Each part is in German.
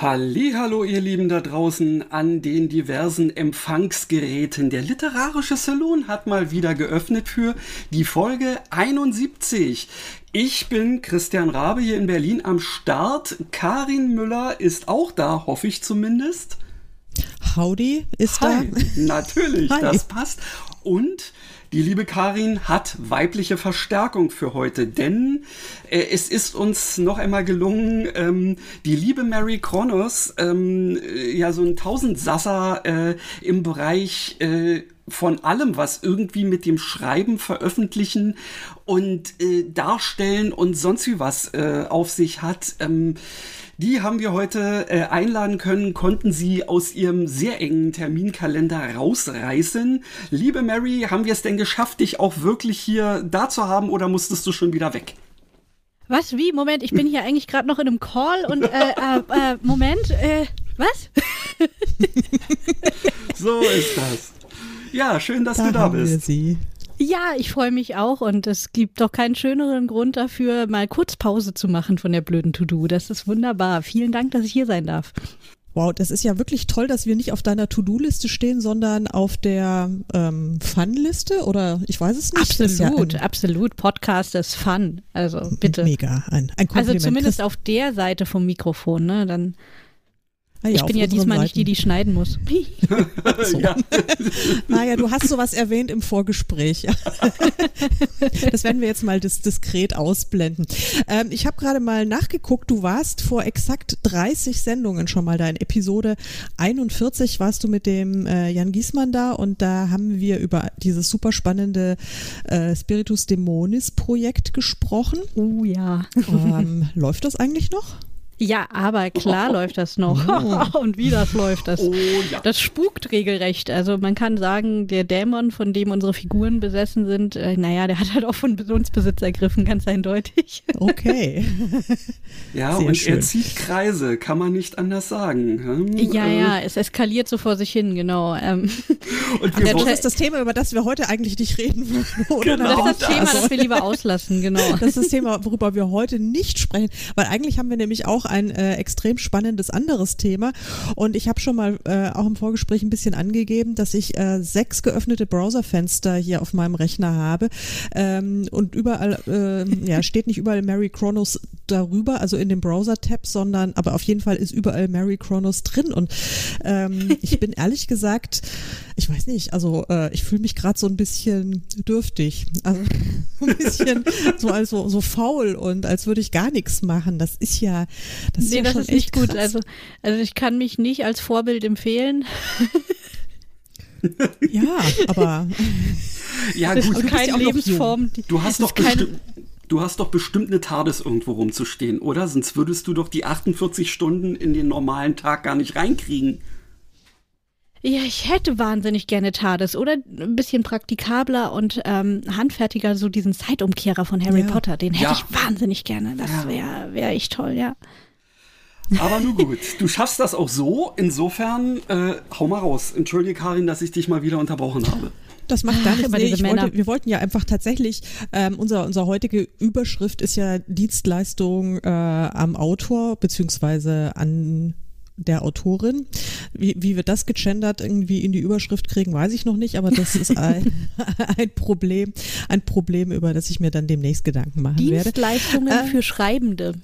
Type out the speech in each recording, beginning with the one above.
Hallo, ihr Lieben da draußen an den diversen Empfangsgeräten. Der literarische Salon hat mal wieder geöffnet für die Folge 71. Ich bin Christian Rabe hier in Berlin am Start. Karin Müller ist auch da, hoffe ich zumindest. Howdy ist Hi. da. Natürlich, Hi. das passt. Und die liebe Karin hat weibliche Verstärkung für heute, denn äh, es ist uns noch einmal gelungen, ähm, die liebe Mary Kronos, ähm, äh, ja so ein Tausendsasser äh, im Bereich äh, von allem, was irgendwie mit dem Schreiben, Veröffentlichen und äh, Darstellen und sonst wie was äh, auf sich hat. Ähm, die haben wir heute äh, einladen können, konnten sie aus ihrem sehr engen Terminkalender rausreißen. Liebe Mary, haben wir es denn geschafft, dich auch wirklich hier da zu haben oder musstest du schon wieder weg? Was? Wie? Moment, ich bin hier eigentlich gerade noch in einem Call und äh, äh, äh, Moment, äh, was? So ist das. Ja, schön, dass du da haben wir bist. sie. Ja, ich freue mich auch und es gibt doch keinen schöneren Grund dafür, mal kurz Pause zu machen von der blöden To-Do. Das ist wunderbar. Vielen Dank, dass ich hier sein darf. Wow, das ist ja wirklich toll, dass wir nicht auf deiner To-Do-Liste stehen, sondern auf der ähm, Fun-Liste oder ich weiß es nicht. Ist ja Absolut, absolut. Podcast ist fun. Also bitte. Mega, ein, ein Kompliment. Also zumindest auf der Seite vom Mikrofon, ne? Dann, Ah ja, ich bin ja diesmal nicht die, Seiten. die schneiden muss. ja. Ah ja, du hast sowas erwähnt im Vorgespräch. Das werden wir jetzt mal dis diskret ausblenden. Ähm, ich habe gerade mal nachgeguckt, du warst vor exakt 30 Sendungen schon mal da. In Episode 41 warst du mit dem äh, Jan Giesmann da und da haben wir über dieses super spannende äh, Spiritus Dämonis Projekt gesprochen. Oh ja. Ähm, läuft das eigentlich noch? Ja, aber klar läuft das noch. Und wie das läuft das? Oh ja. Das spukt regelrecht. Also man kann sagen, der Dämon, von dem unsere Figuren besessen sind, äh, naja, der hat halt auch von uns Besitz ergriffen, ganz eindeutig. Okay. Ja, Sehr und schön. er zieht Kreise, kann man nicht anders sagen. Hm? Ja, Äh, ja, es eskaliert so vor sich hin, genau. Ähm, Und wir das wollen, ist das Thema, über das wir heute eigentlich nicht reden würden. Oder? Genau. das ist das Thema, das. das wir lieber auslassen, genau. Das ist das Thema, worüber wir heute nicht sprechen, weil eigentlich haben wir nämlich auch ein äh, extrem spannendes anderes Thema. Und ich habe schon mal äh, auch im Vorgespräch ein bisschen angegeben, dass ich äh, sechs geöffnete Browserfenster hier auf meinem Rechner habe. Ähm, und überall, äh, ja, steht nicht überall Mary Kronos darüber, also in dem Browser-Tab, sondern, aber auf jeden Fall ist überall Mary Kronos drin. Und ähm, ich bin ehrlich gesagt, ich weiß nicht, also äh, ich fühle mich gerade so ein bisschen dürftig, also ein bisschen so also so faul und als würde ich gar nichts machen. Das ist ja, das ist Nee, ja das schon ist nicht gut. krass. Also, also ich kann mich nicht als Vorbild empfehlen. ja, aber ja Das gut, ist du bist ja keine Lebensform. die- Du hast das doch ist keine- bestimmt. Du hast doch bestimmt eine TARDIS irgendwo rumzustehen, oder? Sonst würdest du doch die 48 Stunden in den normalen Tag gar nicht reinkriegen. Ja, ich hätte wahnsinnig gerne TARDIS oder ein bisschen praktikabler und ähm, handfertiger, so diesen Zeitumkehrer von Harry Ja. Potter. Den hätte Ja. ich wahnsinnig gerne. Das Ja. wäre wär echt toll, ja. Aber nun gut, du schaffst das auch so. Insofern, äh, hau mal raus. Entschuldige, Karin, dass ich dich mal wieder unterbrochen habe. Das macht gar nichts. immer Nee, diese ich Männer. wollte, wir wollten ja einfach tatsächlich, ähm, unser, unser heutige Überschrift ist ja Dienstleistung äh, am Autor beziehungsweise an der Autorin. Wie, wie wir das gegendert irgendwie in die Überschrift kriegen, weiß ich noch nicht, aber das ist ein, ein Problem, ein Problem, über das ich mir dann demnächst Gedanken machen werde. Dienstleistungen Äh, für Schreibende.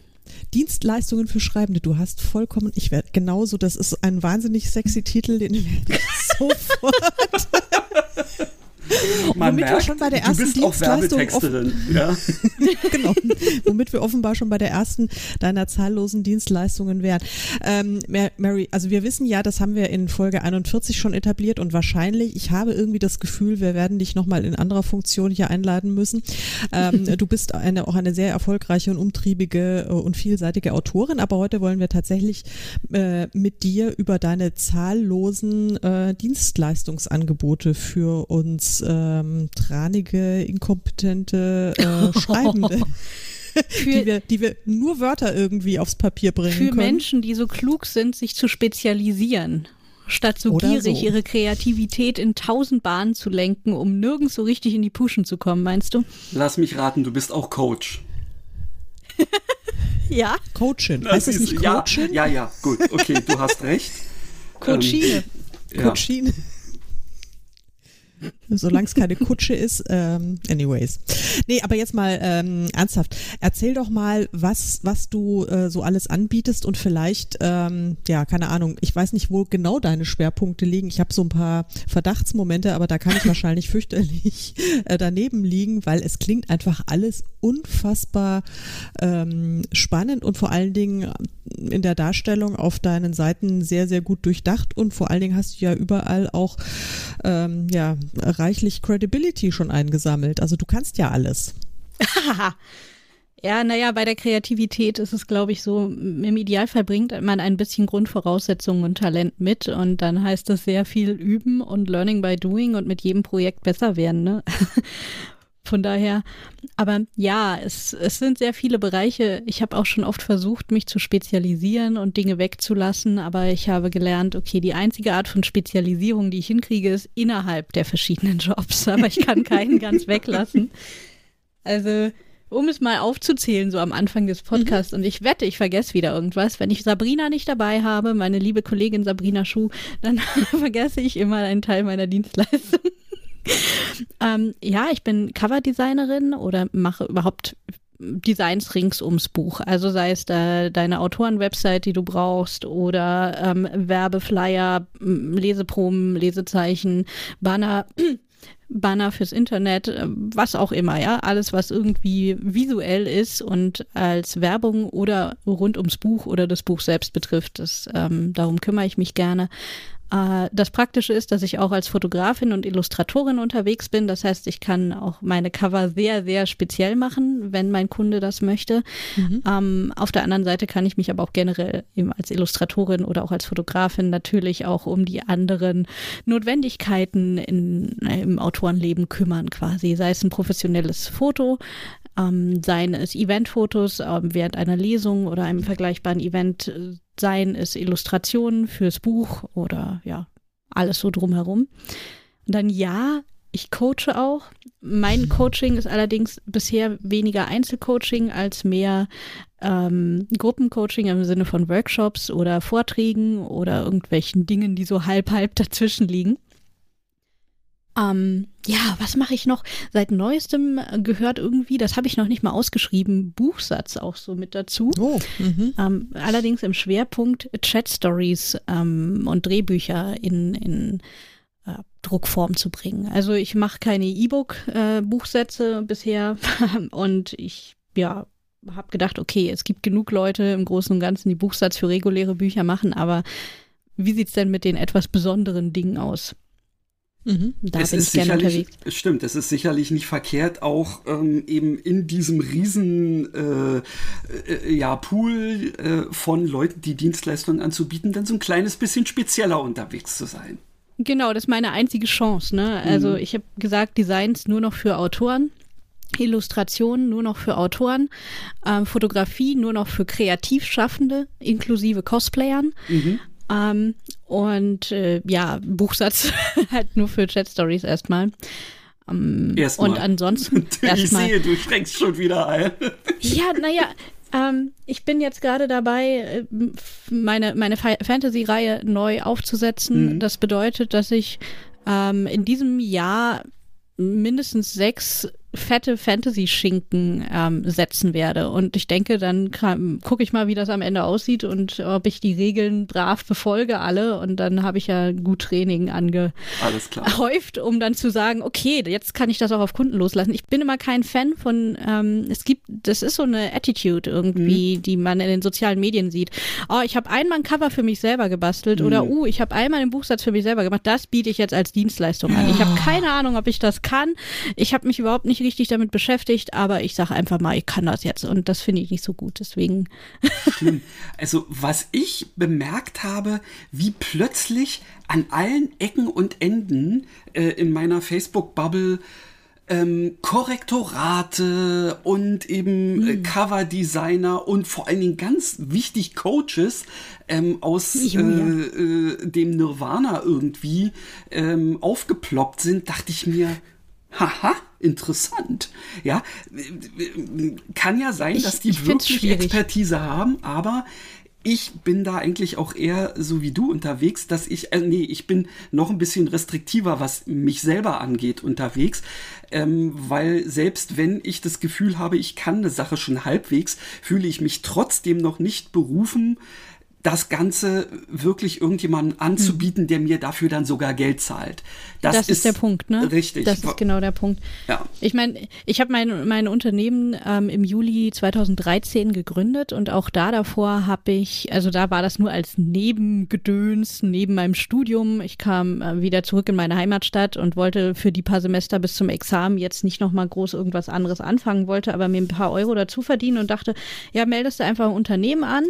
Dienstleistungen für Schreibende. Du hast vollkommen, ich werde genauso, das ist ein wahnsinnig sexy Titel, den werde ich sofort Man Womit wir schon bei der du ersten bist auch Werbetexterin. Ja. genau. Womit wir offenbar schon bei der ersten deiner zahllosen Dienstleistungen wären. Ähm, Mary, also wir wissen ja, das haben wir in Folge 41 schon etabliert und wahrscheinlich, ich habe irgendwie das Gefühl, wir werden dich nochmal in anderer Funktion hier einladen müssen. Ähm, du bist eine, auch eine sehr erfolgreiche und umtriebige äh, und vielseitige Autorin, aber heute wollen wir tatsächlich äh, mit dir über deine zahllosen äh, Dienstleistungsangebote für uns ähm, tranige, inkompetente äh, Schreibende. die, wir, die wir nur Wörter irgendwie aufs Papier bringen für können. Menschen, die so klug sind, sich zu spezialisieren. Statt so Oder gierig so. ihre Kreativität in tausend Bahnen zu lenken, um nirgends so richtig in die Puschen zu kommen, meinst du? Lass mich raten, du bist auch Coach. Ja. Coachin. Heißt es nicht Coachin? Ja, ja, ja, gut, okay, du hast recht. Coachine. Ja. Coachin. Solange es keine Kutsche ist, ähm, anyways. Nee, aber jetzt mal ähm, ernsthaft. Erzähl doch mal, was, was du äh, so alles anbietest und vielleicht, ähm, ja, keine Ahnung, ich weiß nicht, wo genau deine Schwerpunkte liegen. Ich habe so ein paar Verdachtsmomente, aber da kann ich wahrscheinlich fürchterlich äh, daneben liegen, weil es klingt einfach alles unfassbar ähm, spannend und vor allen Dingen in der Darstellung auf deinen Seiten sehr, sehr gut durchdacht und vor allen Dingen hast du ja überall auch ähm, ja, reichlich Credibility schon eingesammelt. Also du kannst ja alles. Ja, naja, bei der Kreativität ist es, glaube ich, so, im Idealfall bringt man ein bisschen Grundvoraussetzungen und Talent mit und dann heißt es sehr viel üben und Learning by Doing und mit jedem Projekt besser werden. Ne? Von daher, aber ja, es, es sind sehr viele Bereiche. Ich habe auch schon oft versucht, mich zu spezialisieren und Dinge wegzulassen, aber ich habe gelernt, okay, die einzige Art von Spezialisierung, die ich hinkriege, ist innerhalb der verschiedenen Jobs, aber ich kann keinen ganz weglassen. Also, um es mal aufzuzählen, so am Anfang des Podcasts, und ich wette, ich vergesse wieder irgendwas. Wenn ich Sabrina nicht dabei habe, meine liebe Kollegin Sabrina Schuh, dann vergesse ich immer einen Teil meiner Dienstleistung. ähm, ja, ich bin Coverdesignerin oder mache überhaupt Designs rings ums Buch. Also sei es da deine Autorenwebsite, die du brauchst, oder ähm, Werbeflyer, Leseproben, Lesezeichen, Banner. Banner fürs Internet, äh, was auch immer, ja, alles, was irgendwie visuell ist und als Werbung oder rund ums Buch oder das Buch selbst betrifft, das, ähm, darum kümmere ich mich gerne. Äh, Das Praktische ist, dass ich auch als Fotografin und Illustratorin unterwegs bin. Das heißt, ich kann auch meine Cover sehr, sehr speziell machen, wenn mein Kunde das möchte. Ähm, auf der anderen Seite kann ich mich aber auch generell eben als Illustratorin oder auch als Fotografin natürlich auch um die anderen Notwendigkeiten in, im Autorenleben kümmern, quasi. Sei es ein professionelles Foto, ähm, seien es Eventfotos ähm, während einer Lesung oder einem vergleichbaren Event, äh, seien es Illustrationen fürs Buch oder ja, alles so drumherum. Und dann ja, ich coache auch. Mein Coaching ist allerdings bisher weniger Einzelcoaching als mehr ähm, Gruppencoaching im Sinne von Workshops oder Vorträgen oder irgendwelchen Dingen, die so halb halb dazwischen liegen. Ähm, ja, was mache ich noch? Seit neuestem gehört irgendwie, das habe ich noch nicht mal ausgeschrieben, Buchsatz auch so mit dazu. Oh, mhm. Ähm, allerdings im Schwerpunkt Chat-Stories ähm, und Drehbücher in, in äh, Druckform zu bringen. Also ich mache keine E-Book-Buchsätze bisher und ich, ja, habe gedacht, okay, es gibt genug Leute im Großen und Ganzen, die Buchsatz für reguläre Bücher machen, aber wie sieht's denn mit den etwas besonderen Dingen aus? Mhm. Da es bin ist ich gerne sicherlich, unterwegs. Stimmt, es ist sicherlich nicht verkehrt, auch ähm, eben in diesem riesen äh, äh, ja, Pool äh, von Leuten, die Dienstleistungen anzubieten, dann so ein kleines bisschen spezieller unterwegs zu sein. Genau, das ist meine einzige Chance. Ne? Also ich habe gesagt, Designs nur noch für Autoren. Illustrationen nur noch für Autoren, ähm, Fotografie nur noch für Kreativschaffende, inklusive Cosplayern. Ähm, und äh, ja, Buchsatz halt nur für Chat Stories erstmal. Ähm, Erstmal. und ansonsten ich erstmal. sehe, du schränkst schon wieder ein. Ja, naja, ähm, ich bin jetzt gerade dabei, äh, meine, meine Fa- Fantasy-Reihe neu aufzusetzen. Das bedeutet, dass ich ähm, in diesem Jahr mindestens sechs fette Fantasy-Schinken ähm, setzen werde. Und ich denke, dann gucke ich mal, wie das am Ende aussieht und ob ich die Regeln brav befolge alle. Und dann habe ich ja gut Training angehäuft, um dann zu sagen, okay, jetzt kann ich das auch auf Kunden loslassen. Ich bin immer kein Fan von, ähm, es gibt, das ist so eine Attitude irgendwie, mhm. die man in den sozialen Medien sieht. Oh, ich habe einmal ein Cover für mich selber gebastelt mhm. oder, uh, ich habe einmal einen Buchsatz für mich selber gemacht. Das biete ich jetzt als Dienstleistung an. Ich habe keine Ahnung, ob ich das kann. Ich habe mich überhaupt nicht richtig damit beschäftigt, aber ich sage einfach mal, ich kann das jetzt und das finde ich nicht so gut. Deswegen. Also was ich bemerkt habe, wie plötzlich an allen Ecken und Enden äh, in meiner Facebook-Bubble ähm, Korrektorate und eben mhm. äh, Coverdesigner und vor allen Dingen ganz wichtig Coaches ähm, aus äh, äh, dem Nirvana irgendwie ähm, aufgeploppt sind, dachte ich mir, haha, interessant. Ja, kann ja sein, dass die ich wirklich Expertise haben, aber ich bin da eigentlich auch eher so wie du unterwegs, dass ich, äh, nee, ich bin noch ein bisschen restriktiver, was mich selber angeht, unterwegs, ähm, weil selbst wenn ich das Gefühl habe, ich kann eine Sache schon halbwegs, fühle ich mich trotzdem noch nicht berufen, das Ganze wirklich irgendjemandem anzubieten, der mir dafür dann sogar Geld zahlt. Das, das ist, ist, der Punkt, ne? Richtig. Das ist genau der Punkt. Ja. Ich meine, ich habe mein, mein Unternehmen ähm, im Juli 2013 gegründet und auch da davor habe ich, also da war das nur als Nebengedöns, neben meinem Studium. Ich kam äh, wieder zurück in meine Heimatstadt und wollte für die paar Semester bis zum Examen jetzt nicht nochmal groß irgendwas anderes anfangen, wollte aber mir ein paar Euro dazu verdienen und dachte, ja, meldest du einfach ein Unternehmen an,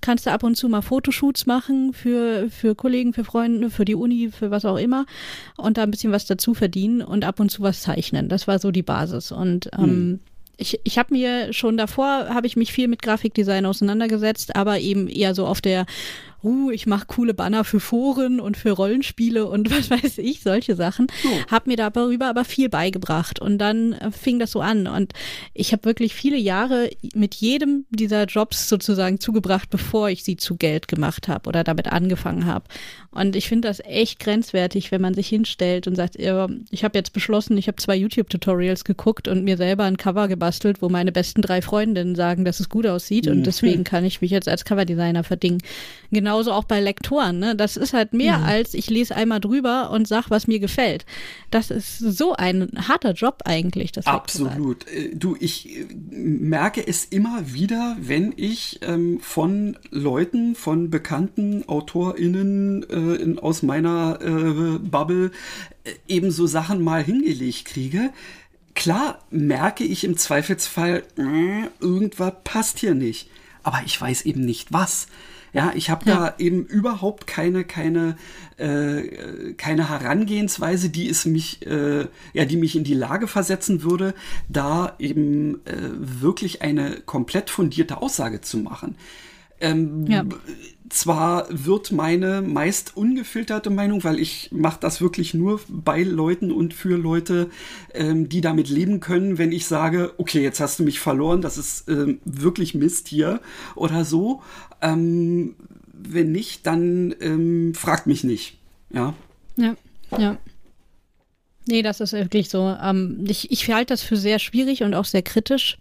kannst du ab und zu mal Fotoshoots machen für, für Kollegen, für Freunde, für die Uni, für was auch immer und da ein bisschen was dazu verdienen und ab und zu was zeichnen. Das war so die Basis. Und ähm, hm. ich, ich habe mir schon davor, habe ich mich viel mit Grafikdesign auseinandergesetzt, aber eben eher so auf der uh, ich mache coole Banner für Foren und für Rollenspiele und was weiß ich, solche Sachen. Oh. Hab mir darüber aber viel beigebracht und dann äh, fing das so an und ich habe wirklich viele Jahre mit jedem dieser Jobs sozusagen zugebracht, bevor ich sie zu Geld gemacht habe oder damit angefangen habe. Und ich finde das echt grenzwertig, wenn man sich hinstellt und sagt, ich habe jetzt beschlossen, ich habe zwei YouTube-Tutorials geguckt und mir selber ein Cover gebastelt, wo meine besten drei Freundinnen sagen, dass es gut aussieht und mhm. deswegen kann ich mich jetzt als Coverdesigner verdingen. Genauso auch bei Lektoren. Ne? Das ist halt mehr mhm. als ich lese einmal drüber und sag, was mir gefällt. Das ist so ein harter Job eigentlich. Das Absolut. Lektorat. Äh, du, ich äh, merke es immer wieder, wenn ich ähm, von Leuten, von bekannten AutorInnen äh, in, aus meiner äh, Bubble äh, eben so Sachen mal hingelegt kriege. Klar merke ich im Zweifelsfall, äh, irgendwas passt hier nicht. Aber ich weiß eben nicht was. Ja, ich habe ja. da eben überhaupt keine, keine, äh, keine Herangehensweise, die es mich, äh, ja, die mich in die Lage versetzen würde, da eben äh, wirklich eine komplett fundierte Aussage zu machen. Ähm, ja. Zwar wird meine meist ungefilterte Meinung, weil ich mache das wirklich nur bei Leuten und für Leute, ähm, die damit leben können, wenn ich sage, okay, jetzt hast du mich verloren, das ist ähm, wirklich Mist hier oder so. Ähm, wenn nicht, dann ähm, fragt mich nicht. Ja. Ja, ja. Nee, das ist wirklich so. Ähm, ich, ich halte das für sehr schwierig und auch sehr kritisch.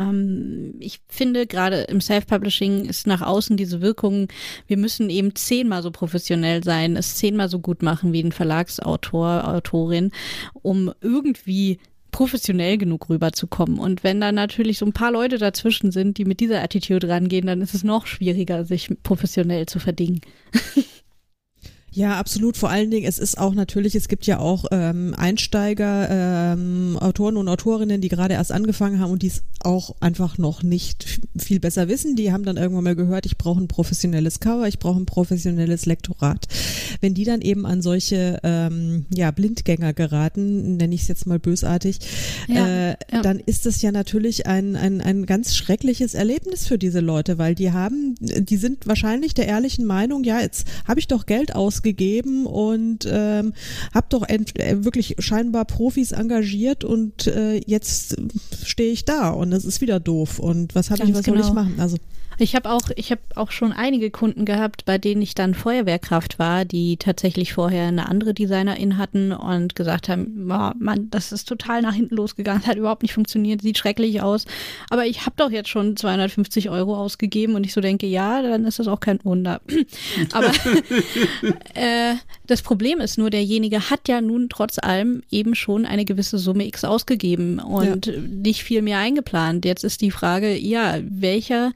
Ähm, ich finde gerade im Self-Publishing ist nach außen diese Wirkung, wir müssen eben zehnmal so professionell sein, es zehnmal so gut machen wie ein Verlagsautor, Autorin, um irgendwie professionell genug rüberzukommen. Und wenn dann natürlich so ein paar Leute dazwischen sind, die mit dieser Attitude rangehen, dann ist es noch schwieriger, sich professionell zu verdingen. Ja, absolut. Vor allen Dingen, es ist auch natürlich, es gibt ja auch ähm, Einsteiger, ähm, Autoren und Autorinnen, die gerade erst angefangen haben und die es auch einfach noch nicht viel besser wissen. Die haben dann irgendwann mal gehört, ich brauche ein professionelles Cover, ich brauche ein professionelles Lektorat. Wenn die dann eben an solche ähm, ja, Blindgänger geraten, nenne ich es jetzt mal bösartig, ja, äh, ja. dann ist das ja natürlich ein, ein, ein ganz schreckliches Erlebnis für diese Leute, weil die haben, die sind wahrscheinlich der ehrlichen Meinung, ja, jetzt habe ich doch Geld aus gegeben und ähm, habe doch äh, wirklich scheinbar Profis engagiert und äh, jetzt stehe ich da und es ist wieder doof und was habe ich, was genau. soll ich genau. machen? Also Ich habe auch, ich habe auch schon einige Kunden gehabt, bei denen ich dann Feuerwehrkraft war, die tatsächlich vorher eine andere Designerin hatten und gesagt haben, oh, Mann, das ist total nach hinten losgegangen, hat überhaupt nicht funktioniert, sieht schrecklich aus. Aber ich habe doch jetzt schon 250 Euro ausgegeben und ich so denke, ja, dann ist das auch kein Wunder. Aber äh, das Problem ist nur, derjenige hat ja nun trotz allem eben schon eine gewisse Summe X ausgegeben und ja. nicht viel mehr eingeplant. Jetzt ist die Frage, ja, welcher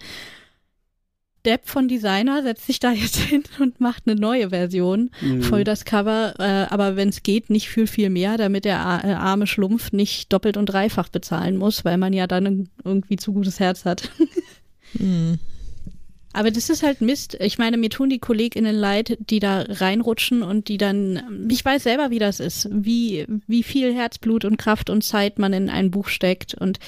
Depp von Designer setzt sich da jetzt hin und macht eine neue Version mhm. voll das Cover, äh, aber wenn es geht, nicht viel, viel mehr, damit der äh, arme Schlumpf nicht doppelt und dreifach bezahlen muss, weil man ja dann irgendwie zu gutes Herz hat. mhm. Aber das ist halt Mist. Ich meine, mir tun die KollegInnen leid, die da reinrutschen und die dann, ich weiß selber, wie das ist, wie, wie viel Herzblut und Kraft und Zeit man in ein Buch steckt und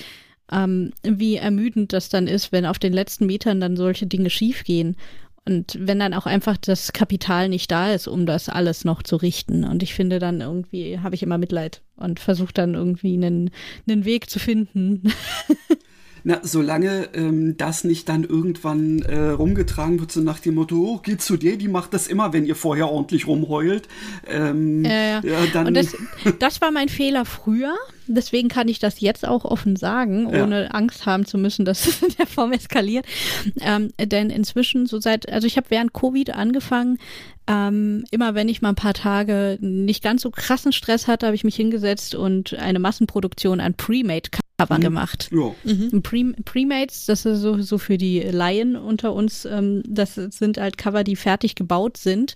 ähm, wie ermüdend das dann ist, wenn auf den letzten Metern dann solche Dinge schiefgehen. Und wenn dann auch einfach das Kapital nicht da ist, um das alles noch zu richten. Und ich finde dann irgendwie, habe ich immer Mitleid und versuche dann irgendwie einen, einen Weg zu finden. Na, solange ähm, das nicht dann irgendwann äh, rumgetragen wird, so nach dem Motto, oh, geht zu dir, die macht das immer, wenn ihr vorher ordentlich rumheult. Ähm, äh, ja, dann. Und das, das war mein Fehler früher. Deswegen kann ich das jetzt auch offen sagen, ohne ja. Angst haben zu müssen, dass es in der Form eskaliert. Ähm, denn inzwischen, so seit, also ich habe während Covid angefangen, ähm, immer wenn ich mal ein paar Tage nicht ganz so krassen Stress hatte, habe ich mich hingesetzt und eine Massenproduktion an Pre-Made Cover mhm. gemacht. Ja. Mhm. Pre Premates, das ist so, so für die Laien unter uns, ähm, das sind halt Cover, die fertig gebaut sind,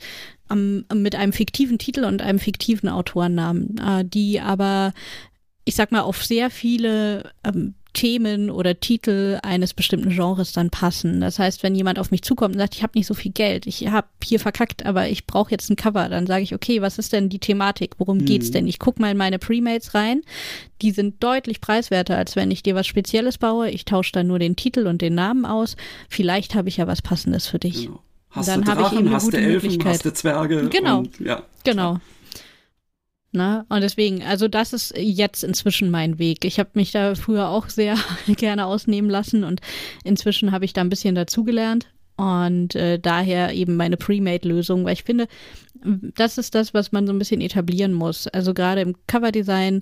ähm, mit einem fiktiven Titel und einem fiktiven Autorennamen, äh, die aber ich sag mal, auf sehr viele ähm, Themen oder Titel eines bestimmten Genres dann passen. Das heißt, wenn jemand auf mich zukommt und sagt, ich habe nicht so viel Geld, ich habe hier verkackt, aber ich brauche jetzt ein Cover, dann sage ich, okay, was ist denn die Thematik? Worum mhm. geht's denn? Ich gucke mal in meine Premates rein. Die sind deutlich preiswerter, als wenn ich dir was Spezielles baue. Ich tausche dann nur den Titel und den Namen aus. Vielleicht habe ich ja was Passendes für dich. Genau. Hast dann habe ich eben eine gute Elfen. Hast du Zwerge. Genau. Und, ja. Genau. Ne? Und deswegen, also das ist jetzt inzwischen mein Weg. Ich habe mich da früher auch sehr gerne ausnehmen lassen und inzwischen habe ich da ein bisschen dazugelernt. Und äh, daher eben meine Pre-Made-Lösung, weil ich finde, das ist das, was man so ein bisschen etablieren muss. Also gerade im Coverdesign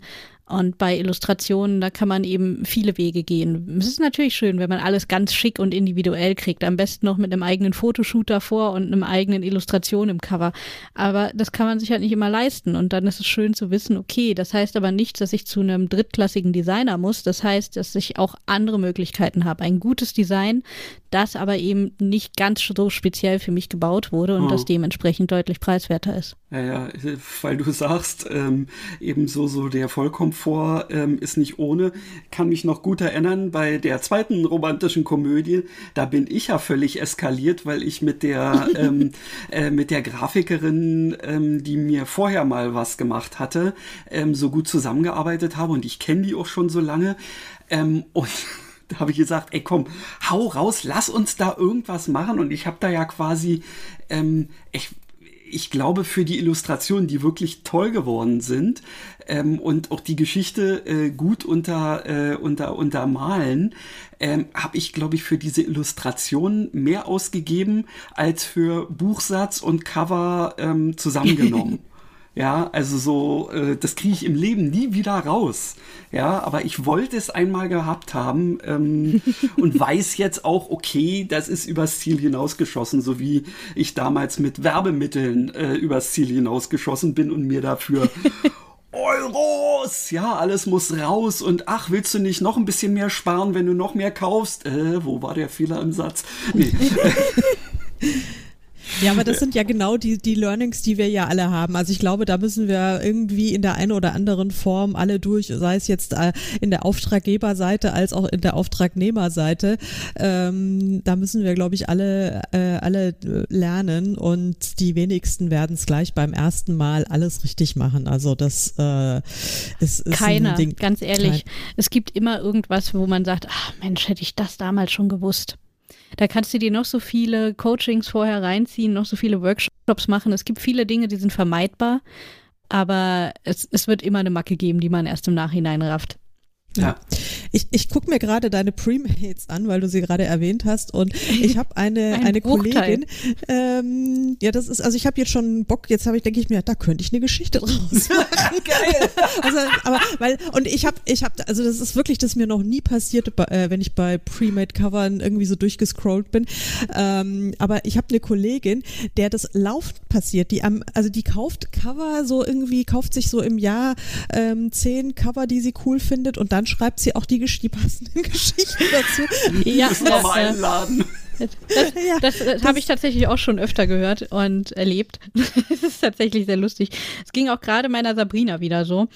und bei Illustrationen, da kann man eben viele Wege gehen. Es ist natürlich schön, wenn man alles ganz schick und individuell kriegt. Am besten noch mit einem eigenen Fotoshoot davor und einem eigenen Illustration im Cover. Aber das kann man sich halt nicht immer leisten. Und dann ist es schön zu wissen, okay, das heißt aber nicht, dass ich zu einem drittklassigen Designer muss. Das heißt, dass ich auch andere Möglichkeiten habe. Ein gutes Design, das aber eben nicht ganz so speziell für mich gebaut wurde und oh. das dementsprechend deutlich preiswerter ist. Ja, ja, weil du sagst, ähm, ebenso so der Vollkomfort ähm, ist nicht ohne. Kann mich noch gut erinnern, bei der zweiten romantischen Komödie, da bin ich ja völlig eskaliert, weil ich mit der, ähm, äh, mit der Grafikerin, ähm, die mir vorher mal was gemacht hatte, ähm, so gut zusammengearbeitet habe und ich kenne die auch schon so lange. Ähm, und habe ich gesagt, ey komm, hau raus, lass uns da irgendwas machen. Und ich habe da ja quasi, ähm, ich, ich glaube, für die Illustrationen, die wirklich toll geworden sind ähm, und auch die Geschichte äh, gut unter, äh, unter, untermalen, ähm, habe ich, glaube ich, für diese Illustrationen mehr ausgegeben als für Buchsatz und Cover ähm, zusammengenommen. Ja, also so, äh, das kriege ich im Leben nie wieder raus. Ja, aber ich wollte es einmal gehabt haben ähm, und weiß jetzt auch, okay, das ist übers Ziel hinausgeschossen, so wie ich damals mit Werbemitteln äh, übers Ziel hinausgeschossen bin und mir dafür Euros! Ja, alles muss raus und ach, willst du nicht noch ein bisschen mehr sparen, wenn du noch mehr kaufst? Äh, wo war der Fehler im Satz? Nee. Ja, aber das sind ja genau die, die Learnings, die wir ja alle haben. Also ich glaube, da müssen wir irgendwie in der einen oder anderen Form alle durch, sei es jetzt äh, in der Auftraggeberseite als auch in der Auftragnehmerseite. Ähm, da müssen wir, glaube ich, alle, äh, alle lernen und die wenigsten werden es gleich beim ersten Mal alles richtig machen. Also das äh, ist, ist Keiner, ganz ehrlich. Kein es gibt immer irgendwas, wo man sagt, ach Mensch, hätte ich das damals schon gewusst. Da kannst du dir noch so viele Coachings vorher reinziehen, noch so viele Workshops machen. Es gibt viele Dinge, die sind vermeidbar, aber es, es wird immer eine Macke geben, die man erst im Nachhinein rafft. Ja. Ich, ich gucke mir gerade deine Premates an, weil du sie gerade erwähnt hast. Und ich habe eine, Ein eine Bruchteil. Kollegin. Ähm, ja, das ist, also ich habe jetzt schon Bock, jetzt habe ich, denke ich mir, da könnte ich eine Geschichte draus machen. Geil. Also, aber weil, und ich habe, ich habe, also das ist wirklich, das mir noch nie passiert, äh, wenn ich bei Premade-Covern irgendwie so durchgescrollt bin. Ähm, aber ich habe eine Kollegin, der das laufend passiert, die am, also die kauft Cover so irgendwie, kauft sich so im Jahr ähm, zehn Cover, die sie cool findet und dann schreibt sie auch die, gesch- die passenden Geschichten dazu. Ja, Müssen wir mal einladen. Das, das, Ja, das, das habe ich tatsächlich auch schon öfter gehört und erlebt. Es ist tatsächlich sehr lustig. Es ging auch gerade meiner Sabrina wieder so,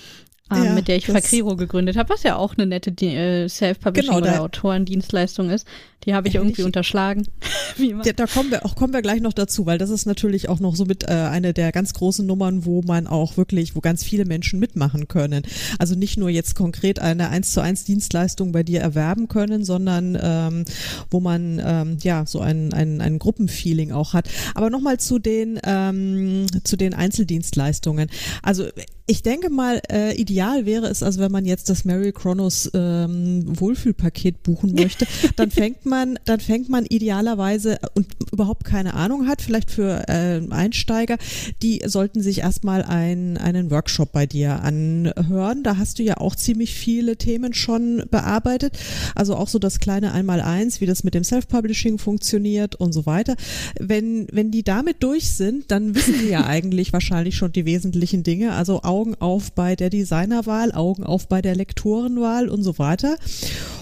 ähm, Ja, mit der ich Fakriro gegründet habe, was ja auch eine nette äh, Self-Publishing Genau, oder Autorendienstleistung ist. Die habe ich irgendwie unterschlagen. Wie immer. Ja, da kommen wir auch kommen wir gleich noch dazu, weil das ist natürlich auch noch so mit äh, eine der ganz großen Nummern, wo man auch wirklich, wo ganz viele Menschen mitmachen können. Also nicht nur jetzt konkret eine eins zu eins Dienstleistung bei dir erwerben können, sondern ähm, wo man ähm, ja so ein, ein, ein Gruppenfeeling auch hat. Aber nochmal zu den ähm, zu den Einzeldienstleistungen. Also ich denke mal, äh, ideal wäre es, also wenn man jetzt das Mary Kronos ähm, Wohlfühlpaket buchen möchte, dann fängt man, dann fängt man idealerweise und überhaupt keine Ahnung hat, vielleicht für äh, Einsteiger, die sollten sich erstmal ein, einen Workshop bei dir anhören. Da hast du ja auch ziemlich viele Themen schon bearbeitet. Also auch so das kleine Einmaleins, wie das mit dem Self-Publishing funktioniert und so weiter. Wenn, wenn die damit durch sind, dann wissen sie ja eigentlich wahrscheinlich schon die wesentlichen Dinge. Also Augen auf bei der Designerwahl, Augen auf bei der Lektorenwahl und so weiter.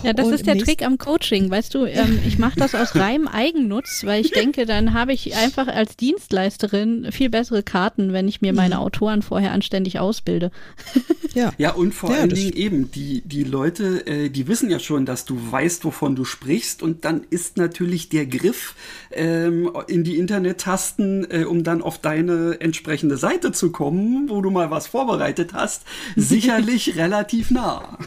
Ja, das Und ist der Trick am Coaching, weißt du. Ähm, ich mache das aus reinem Eigennutz, weil ich denke, dann habe ich einfach als Dienstleisterin viel bessere Karten, wenn ich mir meine Mhm. Autoren vorher anständig ausbilde. Ja. Ja, und vor Ja, allen Dingen eben, die, die Leute, äh, die wissen ja schon, dass du weißt, wovon du sprichst. Und dann ist natürlich der Griff ähm, in die Internet-Tasten, äh, um dann auf deine entsprechende Seite zu kommen, wo du mal was vorbereitet hast, sicherlich relativ nah.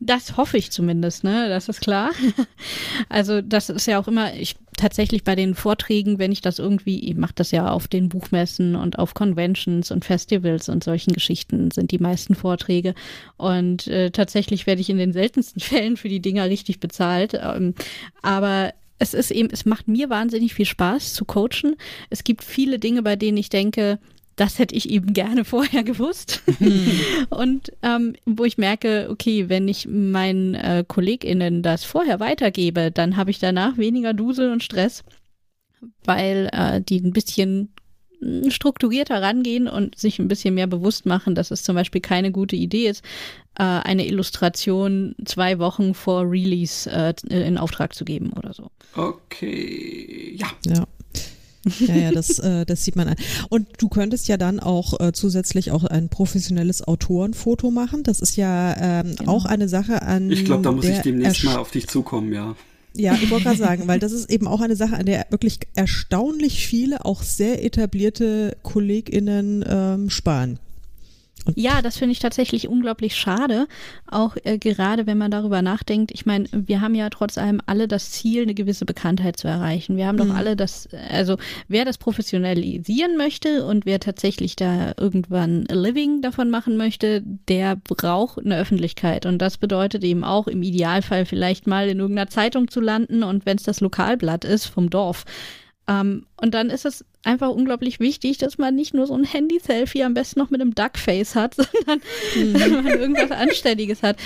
Das hoffe ich zumindest, ne? Das ist klar. Also das ist ja auch immer, ich tatsächlich bei den Vorträgen, wenn ich das irgendwie, ich mache das ja auf den Buchmessen und auf Conventions und Festivals und solchen Geschichten sind die meisten Vorträge. Und äh, tatsächlich werde ich in den seltensten Fällen für die Dinger richtig bezahlt. Ähm, aber es ist eben, es macht mir wahnsinnig viel Spaß zu coachen. Es gibt viele Dinge, bei denen ich denke, das hätte ich eben gerne vorher gewusst. Und ähm, wo ich merke, okay, wenn ich meinen äh, KollegInnen das vorher weitergebe, dann habe ich danach weniger Dusel und Stress, weil äh, die ein bisschen mm, strukturierter rangehen und sich ein bisschen mehr bewusst machen, dass es zum Beispiel keine gute Idee ist, äh, eine Illustration zwei Wochen vor Release äh, in Auftrag zu geben oder so. Okay, ja. Ja. Ja, ja, das, äh, das sieht man an. Und du könntest ja dann auch äh, zusätzlich auch ein professionelles Autorenfoto machen. Das ist ja ähm, Genau. auch eine Sache an. Ich glaube, da muss ich demnächst mal auf dich zukommen, ja. Ja, ich wollte gerade sagen, weil das ist eben auch eine Sache, an der wirklich erstaunlich viele, auch sehr etablierte KollegInnen ähm, sparen. Ja, das finde ich tatsächlich unglaublich schade. Auch äh, gerade wenn man darüber nachdenkt. Ich meine, wir haben ja trotz allem alle das Ziel, eine gewisse Bekanntheit zu erreichen. Wir haben doch Mhm. alle das, also wer das professionalisieren möchte und wer tatsächlich da irgendwann a living davon machen möchte, der braucht eine Öffentlichkeit. Und das bedeutet eben auch im Idealfall vielleicht mal in irgendeiner Zeitung zu landen und wenn es das Lokalblatt ist vom Dorf. Ähm, und dann ist es einfach unglaublich wichtig, dass man nicht nur so ein Handy-Selfie am besten noch mit einem Duckface hat, sondern dass man irgendwas Anständiges hat.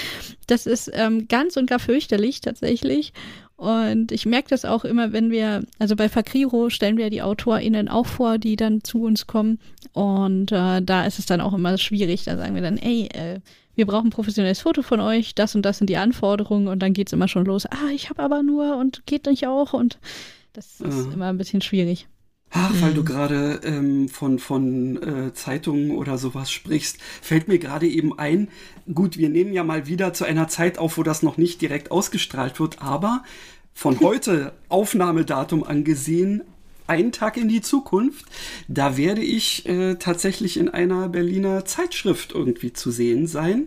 Das ist ähm, ganz und gar fürchterlich tatsächlich. Und ich merke das auch immer, wenn wir, also bei Fakriro stellen wir die AutorInnen auch vor, die dann zu uns kommen. Und äh, da ist es dann auch immer schwierig. Da sagen wir dann, ey, äh, wir brauchen ein professionelles Foto von euch, das und das sind die Anforderungen und dann geht's immer schon los. Ah, ich habe aber nur und geht nicht auch und das ist Mhm. immer ein bisschen schwierig. Ach, weil du gerade ähm, von, von äh, Zeitungen oder sowas sprichst, fällt mir gerade eben ein, gut, wir nehmen ja mal wieder zu einer Zeit auf, wo das noch nicht direkt ausgestrahlt wird, aber von heute Aufnahmedatum angesehen, einen Tag in die Zukunft. Da werde ich äh, tatsächlich in einer Berliner Zeitschrift irgendwie zu sehen sein.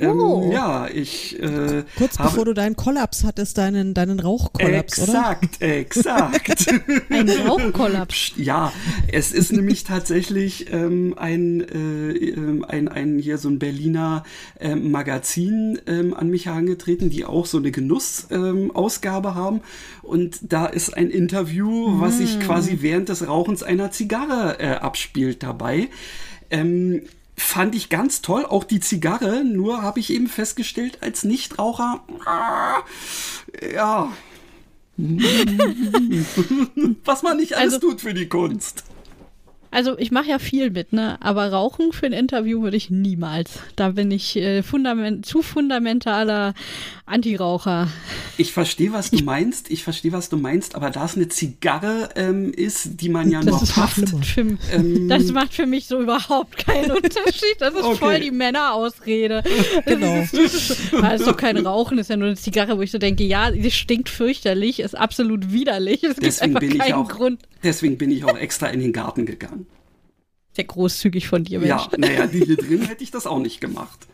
Oh. Ähm, ja, ich. Äh, Kurz habe, bevor du deinen Kollaps hattest, deinen, deinen Rauchkollaps, oder? Exakt, exakt. Ein Rauchkollaps. Ja, es ist nämlich tatsächlich ähm, ein, äh, ähm, ein, ein hier so ein Berliner ähm, Magazin ähm, an mich herangetreten, die auch so eine Genussausgabe ähm, haben. Und da ist ein Interview, was sich quasi während des Rauchens einer Zigarre äh, abspielt dabei. Ähm, fand ich ganz toll, auch die Zigarre, nur habe ich eben festgestellt, als Nichtraucher, äh, ja, was man nicht alles Also- tut für die Kunst. Also ich mache ja viel mit, ne? Aber rauchen für ein Interview würde ich niemals. Da bin ich äh, fundament zu fundamentaler Antiraucher. Ich verstehe, was du meinst, ich verstehe, was du meinst, aber da es eine Zigarre ähm, ist, die man ja Das ist pafft, ähm, das macht für mich so überhaupt keinen Unterschied. Das ist Okay. voll die Männerausrede. Genau. Das ist doch kein Rauchen, ist ja nur eine Zigarre, wo ich so denke, ja, die stinkt fürchterlich, ist absolut widerlich. Es gibt deswegen einfach bin ich keinen auch, Grund. deswegen bin ich auch extra in den Garten gegangen. Sehr großzügig von dir, Mensch. Ja, naja, die hier drin hätte ich das auch nicht gemacht.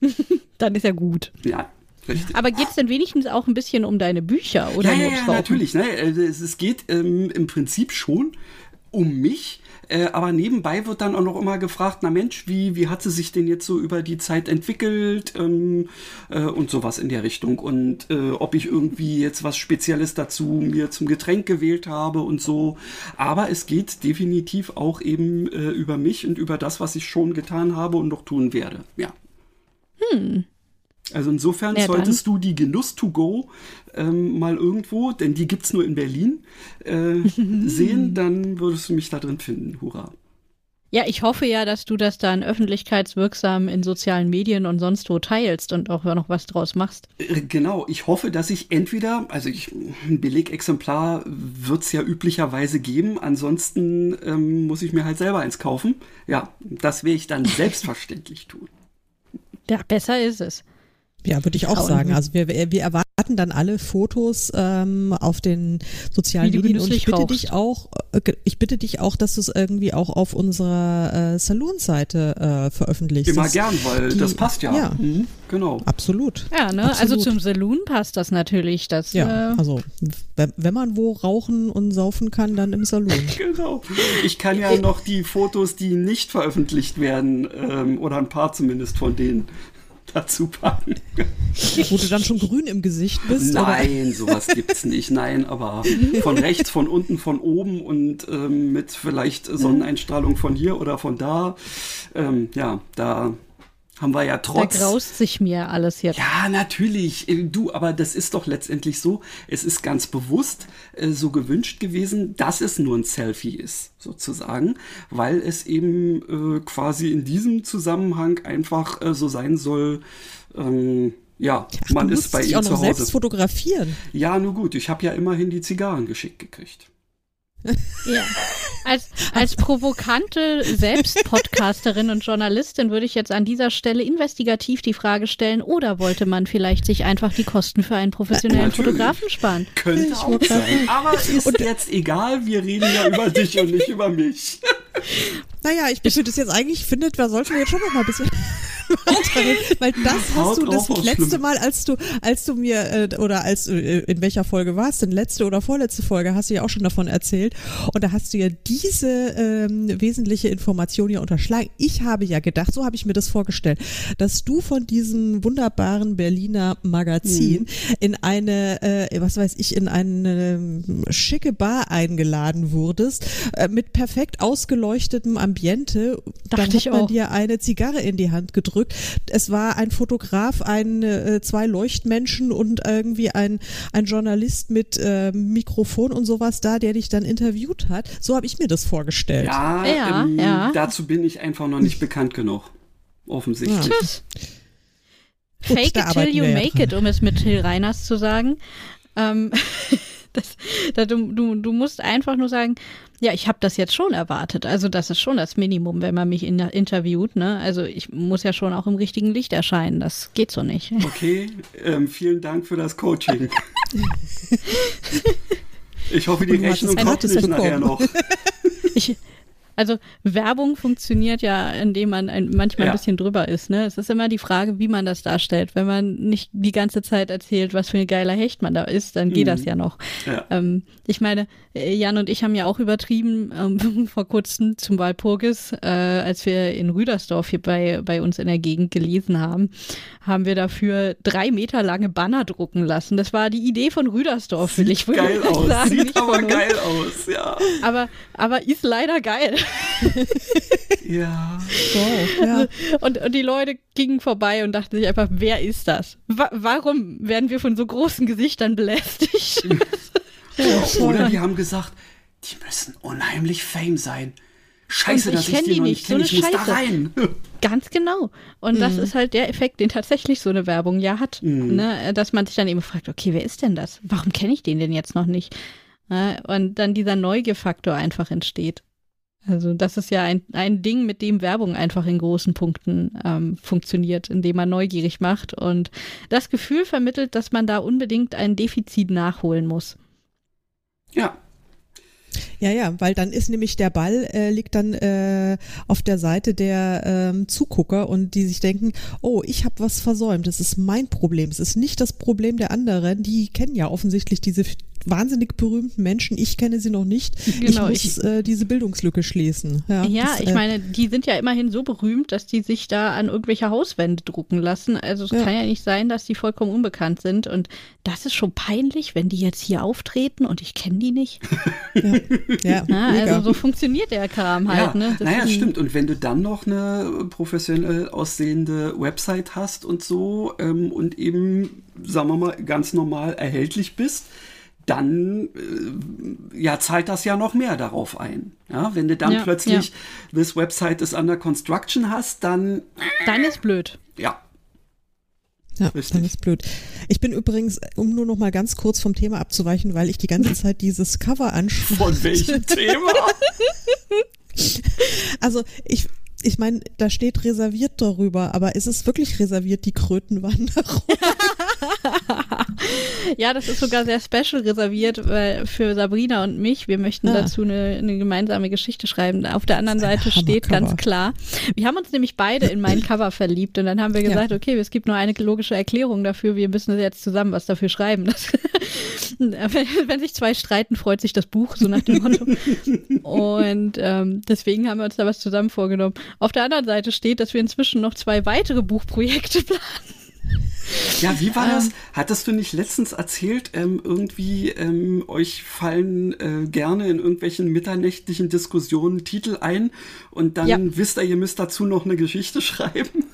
Dann ist ja gut. Ja, richtig. Aber geht's denn wenigstens auch ein bisschen um deine Bücher oder ja, nur ja, ums ja, natürlich. Ne? äh, Es, es geht ähm, im Prinzip schon um mich. Äh, aber nebenbei wird dann auch noch immer gefragt, na Mensch, wie, wie hat sie sich denn jetzt so über die Zeit entwickelt ähm, äh, und sowas in der Richtung. Und äh, ob ich irgendwie jetzt was Spezielles dazu mir zum Getränk gewählt habe und so. Aber es geht definitiv auch eben äh, über mich und über das, was ich schon getan habe und noch tun werde. Ja. Also insofern Ja, solltest du die Genuss to go ähm, mal irgendwo, denn die gibt's nur in Berlin, äh, sehen, dann würdest du mich da drin finden. Hurra. Ja, ich hoffe ja, dass du das dann öffentlichkeitswirksam in sozialen Medien und sonst wo teilst und auch noch was draus machst. Äh, Genau, ich hoffe, dass ich entweder, also ich, ein Belegexemplar wird's ja üblicherweise geben, ansonsten ähm, muss ich mir halt selber eins kaufen. Ja, das werde ich dann selbstverständlich tun. Ja, besser ist es. Ja, würde ich auch sagen. Also wir, wir erwarten dann alle Fotos ähm, auf den sozialen Medien und ich bitte rauchst. dich auch, äh, ich bitte dich auch, dass du es irgendwie auch auf unserer äh, Saloon-Seite äh, veröffentlichst. Immer Das- gern, weil die- das passt ja. ja. Mhm, genau. Absolut. Ja, ne? Also Absolut. zum Saloon passt das natürlich. Das, Ja, äh, also wenn, wenn man wo rauchen und saufen kann, dann im Saloon. Genau. Ich kann ja noch die Fotos, die nicht veröffentlicht werden, ähm, oder ein paar zumindest von denen dazu packen. wo du dann schon grün im Gesicht bist. oder? Nein, sowas gibt's nicht. Nein, aber von rechts, von unten, von oben und ähm, mit vielleicht Sonneneinstrahlung von hier oder von da. Ähm, ja, da haben wir ja da trotz. graust sich mir alles jetzt. Ja, natürlich. Äh, Du, aber das ist doch letztendlich so. Es ist ganz bewusst äh, so gewünscht gewesen, dass es nur ein Selfie ist, sozusagen, weil es eben äh, quasi in diesem Zusammenhang einfach äh, so sein soll. Ähm, ja, Ach, man ist bei ihm auch zu noch selbst Hause. fotografieren. Ja, nur gut. Ich habe ja immerhin die Zigarren geschickt gekriegt. Ja. Als, als provokante Selbstpodcasterin und Journalistin würde ich jetzt an dieser Stelle investigativ die Frage stellen, oder wollte man vielleicht sich einfach die Kosten für einen professionellen Natürlich. Fotografen sparen? Könnte Ich auch sein. Aber ist jetzt egal. Wir reden ja über dich und nicht über mich. Naja, ich finde das jetzt eigentlich, findet, da sollten wir jetzt schon noch mal ein bisschen weiterreden, weil das Haut hast du das letzte. Mal, als du, als du mir, äh, oder als, äh, in welcher Folge war es denn, letzte oder vorletzte Folge, hast du ja auch schon davon erzählt und da hast du ja diese ähm, wesentliche Information ja unterschlagen. Ich habe ja gedacht, so habe ich mir das vorgestellt, dass du von diesem wunderbaren Berliner Magazin Mhm. in eine, äh, was weiß ich, in eine ähm, schicke Bar eingeladen wurdest, äh, mit perfekt ausgeleuchtetem Ambiente. Dann Dachte hat ich man auch. dir eine Zigarre in die Hand gedrückt. Es war ein Fotograf, ein, äh, zwei Leuchtmenschen und irgendwie ein, ein Journalist mit äh, Mikrofon und sowas da, der dich dann interviewt hat. So habe ich mir das vorgestellt. Ja, Ja, ähm, ja. dazu bin ich einfach noch nicht bekannt genug. Offensichtlich. Gut, Fake it till you ja make it, um es mit Till Reiners zu sagen. Ähm, das, da, du, du, du musst einfach nur sagen, ja, ich habe das jetzt schon erwartet. Also das ist schon das Minimum, wenn man mich in, interviewt. Ne? Also ich muss ja schon auch im richtigen Licht erscheinen. Das geht so nicht. Okay, ähm, vielen Dank für das Coaching. Ich hoffe, die Rechnung kommt nicht nachher noch. Ich, also Werbung funktioniert ja, indem man ein, manchmal ja. ein bisschen drüber ist. Ne? Es ist immer die Frage, wie man das darstellt. Wenn man nicht die ganze Zeit erzählt, was für ein geiler Hecht man da ist, dann geht mhm. das ja noch. Ja. Ähm, ich meine, äh, Jan und ich haben ja auch übertrieben ähm, vor kurzem zum Walpurgis, äh, als wir in Rüdersdorf hier bei, bei uns in der Gegend gelesen haben, haben wir dafür drei Meter lange Banner drucken lassen. Das war die Idee von Rüdersdorf, will ich wohl geil aus. sagen. Sieht aber geil aus, ja. Aber, aber ist leider geil. ja. So, ja. Und, und die Leute gingen vorbei und dachten sich einfach, wer ist das? Wa warum werden wir von so großen Gesichtern belästigt? Oder die haben gesagt, die müssen unheimlich Fame sein. Scheiße, dass ich, ich die noch nicht kenne, so ich muss da rein. Ganz genau. Und mhm. das ist halt der Effekt, den tatsächlich so eine Werbung ja hat. Mhm. Ne? Dass man sich dann eben fragt, okay, wer ist denn das? Warum kenne ich den denn jetzt noch nicht? Und dann dieser Neugierfaktor einfach entsteht. Also das ist ja ein, ein Ding, mit dem Werbung einfach in großen Punkten ähm, funktioniert, indem man neugierig macht und das Gefühl vermittelt, dass man da unbedingt ein Defizit nachholen muss. Ja, ja, ja, weil dann ist nämlich der Ball, äh, liegt dann äh, auf der Seite der ähm, Zugucker und die sich denken, oh, ich habe was versäumt, das ist mein Problem, es ist nicht das Problem der anderen, die kennen ja offensichtlich diese wahnsinnig berühmten Menschen. Ich kenne sie noch nicht. Genau, ich muss ich, äh, diese Bildungslücke schließen. Ja, ja das, ich äh, meine, die sind ja immerhin so berühmt, dass die sich da an irgendwelche Hauswände drucken lassen. Also es ja. kann ja nicht sein, dass die vollkommen unbekannt sind. Und das ist schon peinlich, wenn die jetzt hier auftreten und ich kenne die nicht. ja, ja Na, also so funktioniert der Kram halt. Ja, ne? naja, stimmt. Und wenn du dann noch eine professionell aussehende Website hast und so ähm, und eben, sagen wir mal, ganz normal erhältlich bist, dann äh, ja, zahlt das ja noch mehr darauf ein. Ja, wenn du dann ja, plötzlich ja. this website is under construction hast, dann dann ist blöd. Ja. Ja, Richtig. dann ist blöd. Ich bin übrigens, um nur noch mal ganz kurz vom Thema abzuweichen, weil ich die ganze Zeit dieses Cover anschaue. Von welchem Thema? also ich, ich meine, da steht reserviert darüber, aber ist es wirklich reserviert, die Krötenwanderung? ja, das ist sogar sehr special reserviert für Sabrina und mich. Wir möchten ah. dazu eine, eine, gemeinsame Geschichte schreiben. Auf der anderen Seite steht ganz klar, wir haben uns nämlich beide in mein Cover verliebt und dann haben wir gesagt, ja. okay, es gibt nur eine logische Erklärung dafür, wir müssen jetzt zusammen was dafür schreiben. Das, wenn sich zwei streiten, freut sich das Buch, so nach dem Motto. Und ähm, deswegen haben wir uns da was zusammen vorgenommen. Auf der anderen Seite steht, dass wir inzwischen noch zwei weitere Buchprojekte planen. Ja, wie war das? Ähm. Hattest du nicht letztens erzählt, ähm, irgendwie ähm, euch fallen äh, gerne in irgendwelchen mitternächtlichen Diskussionen Titel ein und dann ja. wisst ihr, ihr müsst dazu noch eine Geschichte schreiben?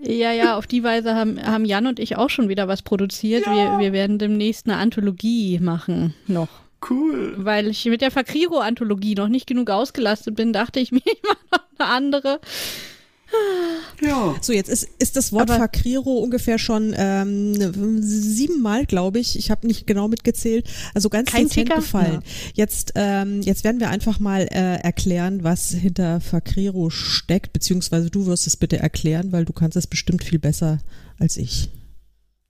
Ja, ja, auf die Weise haben, haben Jan und ich auch schon wieder was produziert. Ja. Wir, wir werden demnächst eine Anthologie machen noch. Cool. Weil ich mit der Fakriro-Anthologie noch nicht genug ausgelastet bin, dachte ich mir, ich mache noch eine andere. Ja. So, jetzt ist, ist das Wort Aber Fakriro ungefähr schon ähm, siebenmal, glaube ich. Ich habe nicht genau mitgezählt. Also ganz Kein dezent gefallen. Ja. Jetzt, ähm, jetzt werden wir einfach mal äh, erklären, was hinter Fakriro steckt, beziehungsweise du wirst es bitte erklären, weil du kannst es bestimmt viel besser als ich.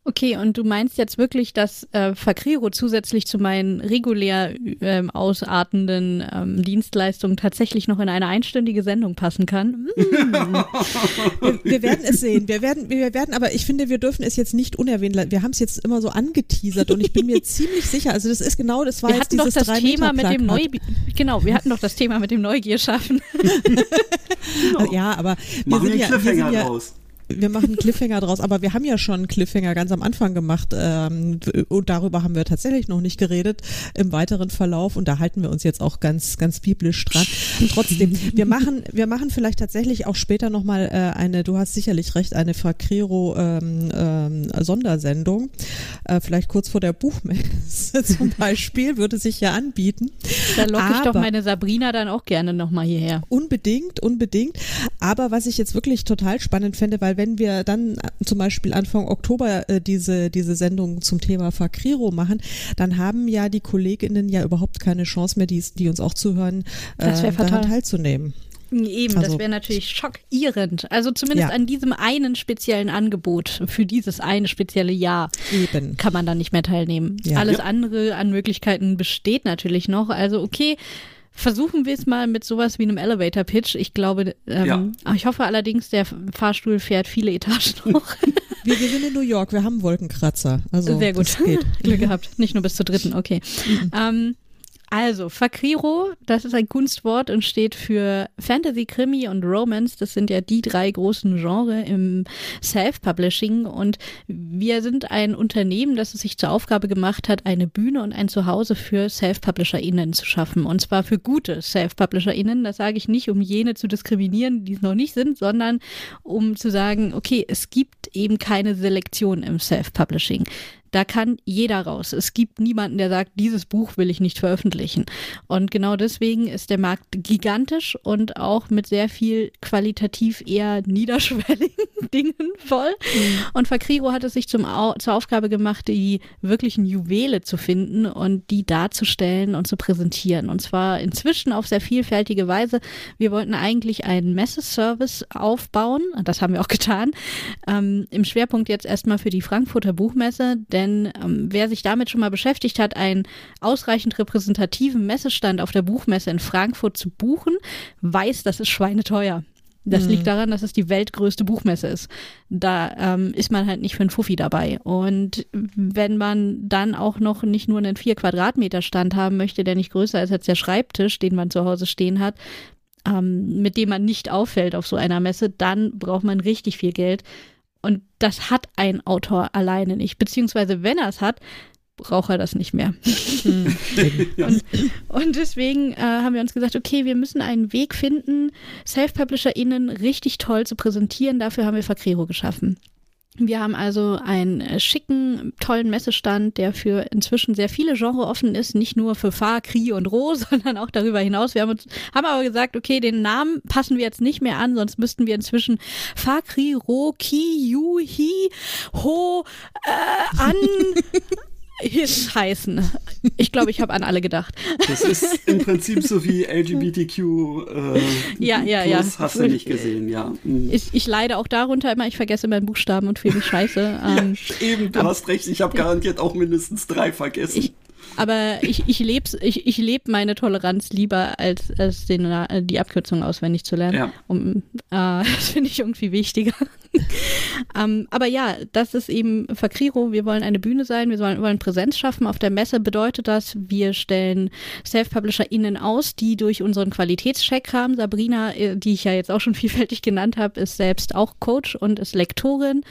Okay, und du meinst jetzt wirklich, dass äh, Fakriro zusätzlich zu meinen regulär ähm, ausartenden ähm, Dienstleistungen tatsächlich noch in eine einstündige Sendung passen kann? Mm. wir, wir, werden es sehen. Wir werden, wir werden, aber ich finde, wir dürfen es jetzt nicht unerwähnt lassen. Wir haben es jetzt immer so angeteasert und ich bin mir ziemlich sicher. Also das ist genau, das war wir jetzt dieses doch das Thema mit dem Neu Genau, wir hatten doch das Thema mit dem Neugier schaffen. genau. Ja, aber wir Machen sind ja, wir sind ja, raus wir machen einen Cliffhanger draus, aber wir haben ja schon einen Cliffhanger ganz am Anfang gemacht ähm, und darüber haben wir tatsächlich noch nicht geredet im weiteren Verlauf und da halten wir uns jetzt auch ganz, ganz biblisch dran. Und trotzdem, wir machen, wir machen vielleicht tatsächlich auch später nochmal äh, eine, du hast sicherlich recht, eine Fakrero ähm, ähm, Sondersendung, äh, vielleicht kurz vor der Buchmesse zum Beispiel, würde sich ja anbieten. Da locke ich doch meine Sabrina dann auch gerne nochmal hierher. Unbedingt, unbedingt. Aber was ich jetzt wirklich total spannend fände, weil wenn wir dann zum Beispiel Anfang Oktober äh, diese, diese Sendung zum Thema Fakriro machen, dann haben ja die Kolleginnen ja überhaupt keine Chance mehr, die, die uns auch zuhören, äh, daran teilzunehmen. Eben, also, das wäre natürlich schockierend. Also zumindest ja. an diesem einen speziellen Angebot für dieses eine spezielle Jahr Eben. kann man dann nicht mehr teilnehmen. Ja. Alles ja. andere an Möglichkeiten besteht natürlich noch. Also okay, versuchen wir es mal mit sowas wie einem Elevator Pitch. Ich glaube, ähm, ja. ich hoffe allerdings, der Fahrstuhl fährt viele Etagen hoch. wir, wir sind in New York, wir haben Wolkenkratzer. Also sehr gut. Glück gehabt. Nicht nur bis zur dritten, okay. Mhm. Ähm, also, Fakriro, das ist ein Kunstwort und steht für Fantasy, Krimi und Romance. Das sind ja die drei großen Genres im Self-Publishing. Und wir sind ein Unternehmen, das es sich zur Aufgabe gemacht hat, eine Bühne und ein Zuhause für Self-PublisherInnen zu schaffen. Und zwar für gute Self-PublisherInnen. Das sage ich nicht, um jene zu diskriminieren, die es noch nicht sind, sondern um zu sagen, okay, es gibt eben keine Selektion im Self-Publishing. Da kann jeder raus. Es gibt niemanden, der sagt, dieses Buch will ich nicht veröffentlichen. Und genau deswegen ist der Markt gigantisch und auch mit sehr viel qualitativ eher niederschwelligen Dingen voll. Mhm. Und Fakriro hat es sich zum, zur Aufgabe gemacht, die wirklichen Juwele zu finden und die darzustellen und zu präsentieren. Und zwar inzwischen auf sehr vielfältige Weise. Wir wollten eigentlich einen Messeservice aufbauen. Das haben wir auch getan. Ähm, Im Schwerpunkt jetzt erstmal für die Frankfurter Buchmesse. Denn ähm, wer sich damit schon mal beschäftigt hat, einen ausreichend repräsentativen Messestand auf der Buchmesse in Frankfurt zu buchen, weiß, das ist schweineteuer. Das mhm. liegt daran, dass es die weltgrößte Buchmesse ist. Da ähm, ist man halt nicht für einen Fuffi dabei. Und wenn man dann auch noch nicht nur einen vier Quadratmeter Stand haben möchte, der nicht größer ist als der Schreibtisch, den man zu Hause stehen hat, ähm, mit dem man nicht auffällt auf so einer Messe, dann braucht man richtig viel Geld. Und das hat ein Autor alleine nicht. Beziehungsweise, wenn er es hat, braucht er das nicht mehr. Hm. und, und, deswegen äh, haben wir uns gesagt, okay, wir müssen einen Weg finden, Self-PublisherInnen richtig toll zu präsentieren. Dafür haben wir Fakrero geschaffen. Wir haben also einen äh, schicken, tollen Messestand, der für inzwischen sehr viele Genres offen ist, nicht nur für Fahr, Kri und Ro, sondern auch darüber hinaus. Wir haben uns, haben aber gesagt, okay, den Namen passen wir jetzt nicht mehr an, sonst müssten wir inzwischen Fa, Kri, Ro, Ki, Yu, Hi, Ho, äh, An, heißen. Ich glaube, ich habe an alle gedacht. Das ist im Prinzip so wie LGBTQ. Äh, ja, ja, ja. Hast du nicht gesehen, ja. Mhm. Ich, ich, leide auch darunter immer, ich vergesse meinen Buchstaben und fühle mich scheiße. Ähm, ja, eben, du hast recht, ich habe garantiert auch mindestens drei vergessen. Ich, aber ich, ich lebe ich, ich leb meine Toleranz lieber, als, als den, äh, die Abkürzung auswendig zu lernen. Ja. Um, äh, das finde ich irgendwie wichtiger. ähm, aber ja, das ist eben Fakriro. Wir wollen eine Bühne sein, wir wollen, wollen Präsenz schaffen. Auf der Messe bedeutet das, wir stellen Self-PublisherInnen aus, die durch unseren Qualitätscheck haben. Sabrina, äh, die ich ja jetzt auch schon vielfältig genannt habe, ist selbst auch Coach und ist Lektorin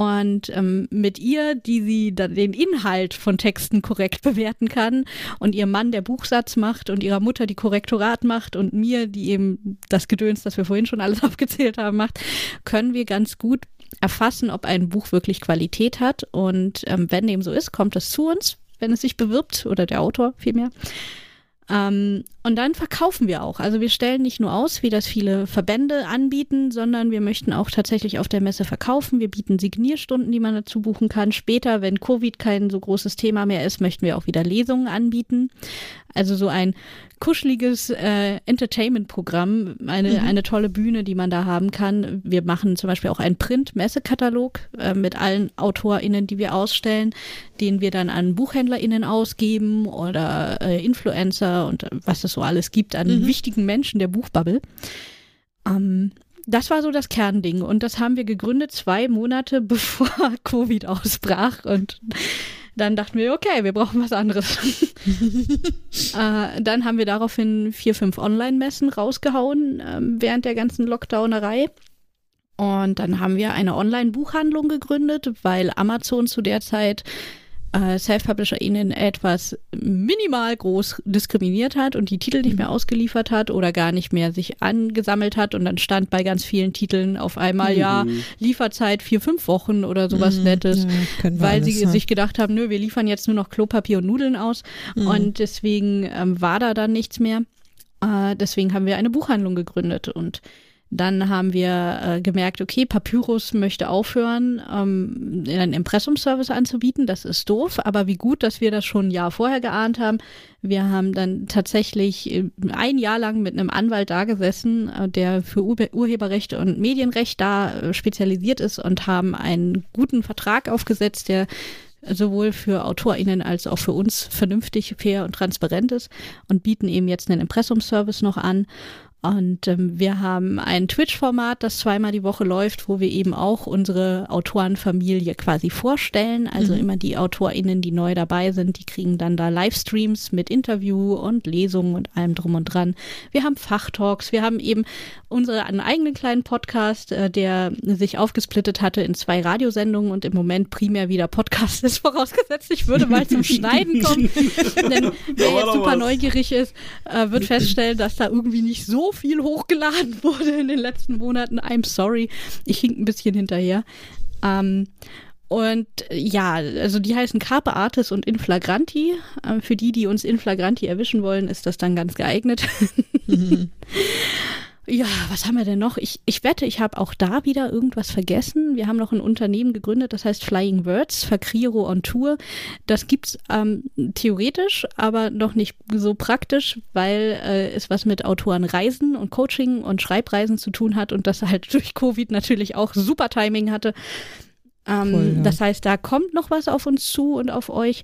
und ähm, mit ihr, die sie dann den Inhalt von Texten korrekt bewerten kann und ihr Mann der Buchsatz macht und ihrer Mutter die Korrektorat macht und mir, die eben das Gedöns, das wir vorhin schon alles aufgezählt haben, macht, können wir ganz gut erfassen, ob ein Buch wirklich Qualität hat und ähm, wenn dem so ist, kommt es zu uns, wenn es sich bewirbt oder der Autor vielmehr. Ähm, und dann verkaufen wir auch. Also wir stellen nicht nur aus, wie das viele Verbände anbieten, sondern wir möchten auch tatsächlich auf der Messe verkaufen. Wir bieten Signierstunden, die man dazu buchen kann. Später, wenn Covid kein so großes Thema mehr ist, möchten wir auch wieder Lesungen anbieten. Also so ein kuscheliges äh, Entertainment-Programm, eine, mhm. eine tolle Bühne, die man da haben kann. Wir machen zum Beispiel auch einen Print-Messekatalog äh, mit allen AutorInnen, die wir ausstellen, den wir dann an BuchhändlerInnen ausgeben oder äh, Influencer und was es so alles gibt an mhm. wichtigen Menschen der Buchbubble. Ähm, das war so das Kernding und das haben wir gegründet zwei Monate bevor Covid ausbrach und dann dachten wir, okay, wir brauchen was anderes. äh, dann haben wir daraufhin vier, fünf Online-Messen rausgehauen äh, während der ganzen Lockdownerei. Und dann haben wir eine Online-Buchhandlung gegründet, weil Amazon zu der Zeit äh, Self-PublisherInnen etwas minimal groß diskriminiert hat und die Titel nicht mehr mhm. ausgeliefert hat oder gar nicht mehr sich angesammelt hat und dann stand bei ganz vielen Titeln auf einmal, mhm. ja, Lieferzeit vier, fünf Wochen oder sowas mhm. Nettes, ja, weil sie haben. sich gedacht haben, nö, wir liefern jetzt nur noch Klopapier und Nudeln aus mhm. und deswegen ähm, war da dann nichts mehr. Äh, deswegen haben wir eine Buchhandlung gegründet und Dann haben wir äh, gemerkt, okay, Papyrus möchte aufhören, ähm, einen Impressumservice anzubieten. Das ist doof, aber wie gut, dass wir das schon ein Jahr vorher geahnt haben. Wir haben dann tatsächlich äh, ein Jahr lang mit einem Anwalt da gesessen, äh, der für Ur Urheberrecht und Medienrecht da äh, spezialisiert ist und haben einen guten Vertrag aufgesetzt, der sowohl für AutorInnen als auch für uns vernünftig, fair und transparent ist und bieten eben jetzt einen Impressumservice noch an. Und ähm, wir haben ein Twitch-Format, das zweimal die Woche läuft, wo wir eben auch unsere Autorenfamilie quasi vorstellen. Also mhm. immer die AutorInnen, die neu dabei sind, die kriegen dann da Livestreams mit Interview und Lesungen und allem drum und dran. Wir haben Fachtalks, wir haben eben unseren eigenen kleinen Podcast, äh, der sich aufgesplittet hatte in zwei Radiosendungen und im Moment primär wieder Podcast ist, vorausgesetzt, ich würde mal zum Schneiden kommen. Denn wer jetzt super neugierig ist, äh, wird feststellen, dass da irgendwie nicht so viel hochgeladen wurde in den letzten Monaten. I'm sorry. Ich hink ein bisschen hinterher. Ähm, und ja, also die heißen Carpe Artis und Inflagranti. Ähm, für die, die uns Inflagranti erwischen wollen, ist das dann ganz geeignet. Mhm. Ja, was haben wir denn noch? Ich, ich wette, ich habe auch da wieder irgendwas vergessen. Wir haben noch ein Unternehmen gegründet, das heißt Flying Words, Fakriro on Tour. Das gibt's ähm, theoretisch, aber noch nicht so praktisch, weil äh, es was mit Autorenreisen und Coaching und Schreibreisen zu tun hat und das halt durch Covid natürlich auch super Timing hatte. Ähm, Voll, ja. Das heißt, da kommt noch was auf uns zu und auf euch.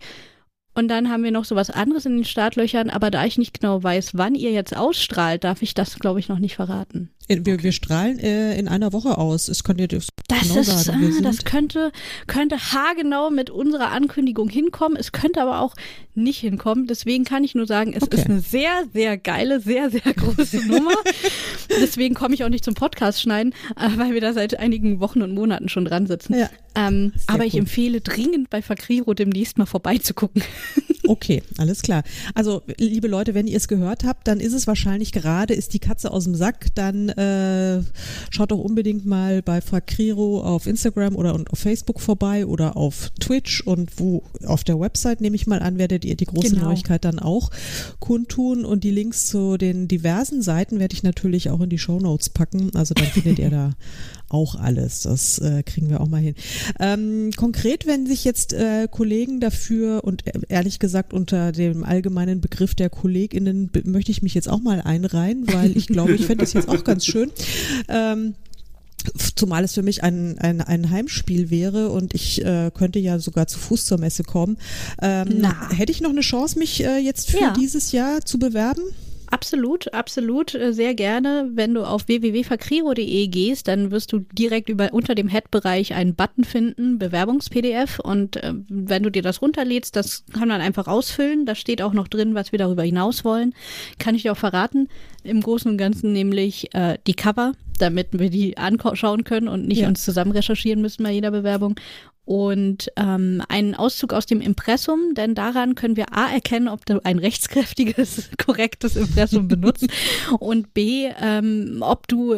Und dann haben wir noch so was anderes in den Startlöchern, aber da ich nicht genau weiß, wann ihr jetzt ausstrahlt, darf ich das, glaube ich, noch nicht verraten. Wir, okay. wir strahlen äh, in einer Woche aus. Das könnt ihr das, das genau ist, sagen. Ah, das könnte, könnte haargenau mit unserer Ankündigung hinkommen. Es könnte aber auch nicht hinkommen. Deswegen kann ich nur sagen, es okay. ist eine sehr, sehr geile, sehr, sehr große Nummer. Deswegen komme ich auch nicht zum Podcast schneiden, äh, weil wir da seit einigen Wochen und Monaten schon dran sitzen. Ja. Ähm, aber ich empfehle dringend bei Fakriro demnächst mal vorbeizugucken. Okay, alles klar. Also, liebe Leute, wenn ihr es gehört habt, dann ist es wahrscheinlich gerade, ist die Katze aus dem Sack, dann äh, schaut doch unbedingt mal bei Fakriro auf Instagram oder auf Facebook vorbei oder auf Twitch und wo auf der Website, nehme ich mal an, werdet ihr die große genau. Neuigkeit dann auch kundtun und die Links zu den diversen Seiten werde ich natürlich auch in die Show Notes packen. Also dann findet ihr da auch alles. Das äh, kriegen wir auch mal hin. Ähm, konkret, wenn sich jetzt äh, Kollegen dafür und äh, ehrlich gesagt unter dem allgemeinen Begriff der KollegInnen möchte ich mich jetzt auch mal einreihen, weil ich glaube, ich fände das jetzt auch ganz schön. Ähm, Zumal es für mich ein, ein, ein Heimspiel wäre und ich äh, könnte ja sogar zu Fuß zur Messe kommen. Ähm, hätte ich noch eine Chance, mich äh, jetzt für ja. dieses Jahr zu bewerben? Absolut, absolut, äh, sehr gerne. Wenn du auf www.fakriro.de gehst, dann wirst du direkt über unter dem Head-Bereich einen Button finden, Bewerbungs-PDF. Und äh, wenn du dir das runterlädst, das kann man einfach ausfüllen. Da steht auch noch drin, was wir darüber hinaus wollen. Kann ich dir auch verraten. Im Großen und Ganzen nämlich äh, die Cover, damit wir die anschauen können und nicht ja. uns zusammen recherchieren müssen bei jeder Bewerbung und ähm, einen Auszug aus dem Impressum, denn daran können wir A erkennen, ob du ein rechtskräftiges, korrektes Impressum benutzt und B, ähm, ob du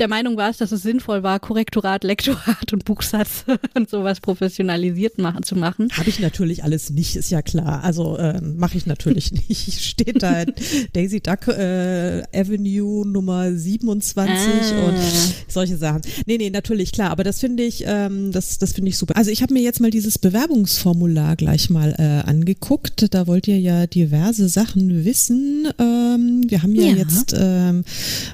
der Meinung warst, dass es sinnvoll war, Korrektorat, Lektorat und Buchsatz und sowas professionalisiert machen, zu machen. Habe ich natürlich alles nicht, ist ja klar. Also äh, mache ich natürlich nicht. Steht da Daisy Duck äh, Avenue Nummer 27 ah. und solche Sachen. Nee, nee, natürlich, klar. Aber das finde ich, ähm, das, das finde ich super. Also ich habe mir jetzt mal dieses Bewerbungsformular gleich mal äh, angeguckt. Da wollt ihr ja diverse Sachen wissen. Ähm, wir haben ja, ja. jetzt ähm,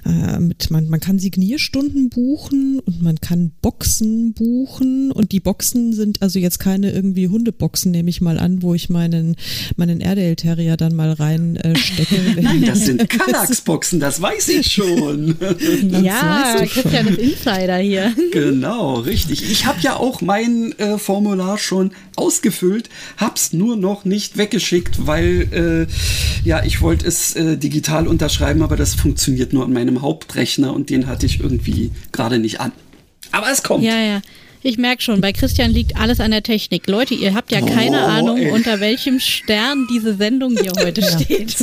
äh, mit, man, man kann signieren Stunden buchen und man kann Boxen buchen und die Boxen sind also jetzt keine irgendwie Hundeboxen, nehme ich mal an, wo ich meinen, meinen Airedale Terrier dann mal reinstecke. Äh, Nein, das sind Kallax-Boxen, das weiß ich schon. ja, Christian ist Insider hier. Genau, richtig. Ich habe ja auch mein äh, Formular schon ausgefüllt, hab's nur noch nicht weggeschickt, weil äh, ja, ich wollte es äh, digital unterschreiben, aber das funktioniert nur an meinem Hauptrechner und den hatte ich irgendwie gerade nicht an. Aber es kommt. Ja, ja. Ich merke schon, bei Christian liegt alles an der Technik. Leute, ihr habt ja keine oh, Ahnung, ey. unter welchem Stern diese Sendung hier heute ja. steht.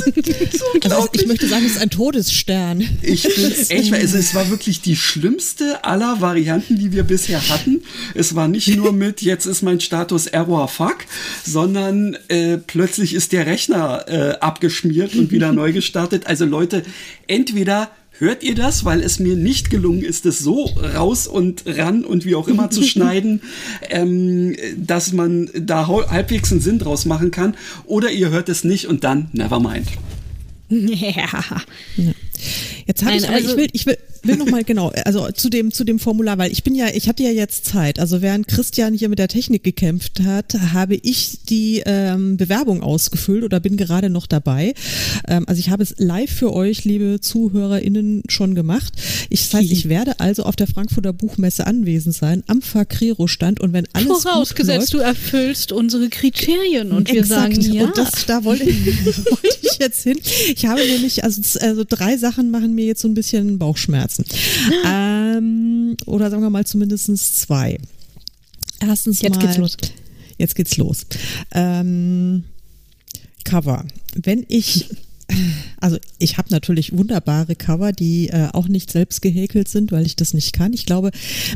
also ich möchte sagen, es ist ein Todesstern. Ich echt, also es war wirklich die schlimmste aller Varianten, die wir bisher hatten. Es war nicht nur mit, jetzt ist mein Status Error Fuck, sondern äh, plötzlich ist der Rechner äh, abgeschmiert und wieder neu gestartet. Also Leute, entweder Hört ihr das? Weil es mir nicht gelungen ist, es so raus und ran und wie auch immer zu schneiden, ähm, dass man da halbwegs einen Sinn draus machen kann. Oder ihr hört es nicht und dann never mind. Ja. Jetzt habe ich, aber also, ich will, ich will, will noch mal genau, also zu dem zu dem Formular, weil ich bin ja, ich hatte ja jetzt Zeit. Also während Christian hier mit der Technik gekämpft hat, habe ich die ähm, Bewerbung ausgefüllt oder bin gerade noch dabei. Ähm, also ich habe es live für euch, liebe ZuhörerInnen, schon gemacht. Ich, das heißt, ich werde also auf der Frankfurter Buchmesse anwesend sein, am Fakrero-Stand und wenn alles Vorausgesetzt, gut läuft, du erfüllst unsere Kriterien und wir exakt, sagen ja. Und das, da wollte ich, wollte ich jetzt hin. Ich habe nämlich, also, also drei Sachen machen mir jetzt so ein bisschen Bauchschmerzen. ähm, oder sagen wir mal zumindest zwei. Erstens jetzt mal. Geht's los. Jetzt geht's los. Ähm, Cover. Wenn ich also ich habe natürlich wunderbare Cover, die äh, auch nicht selbst gehäkelt sind, weil ich das nicht kann. Ich glaube,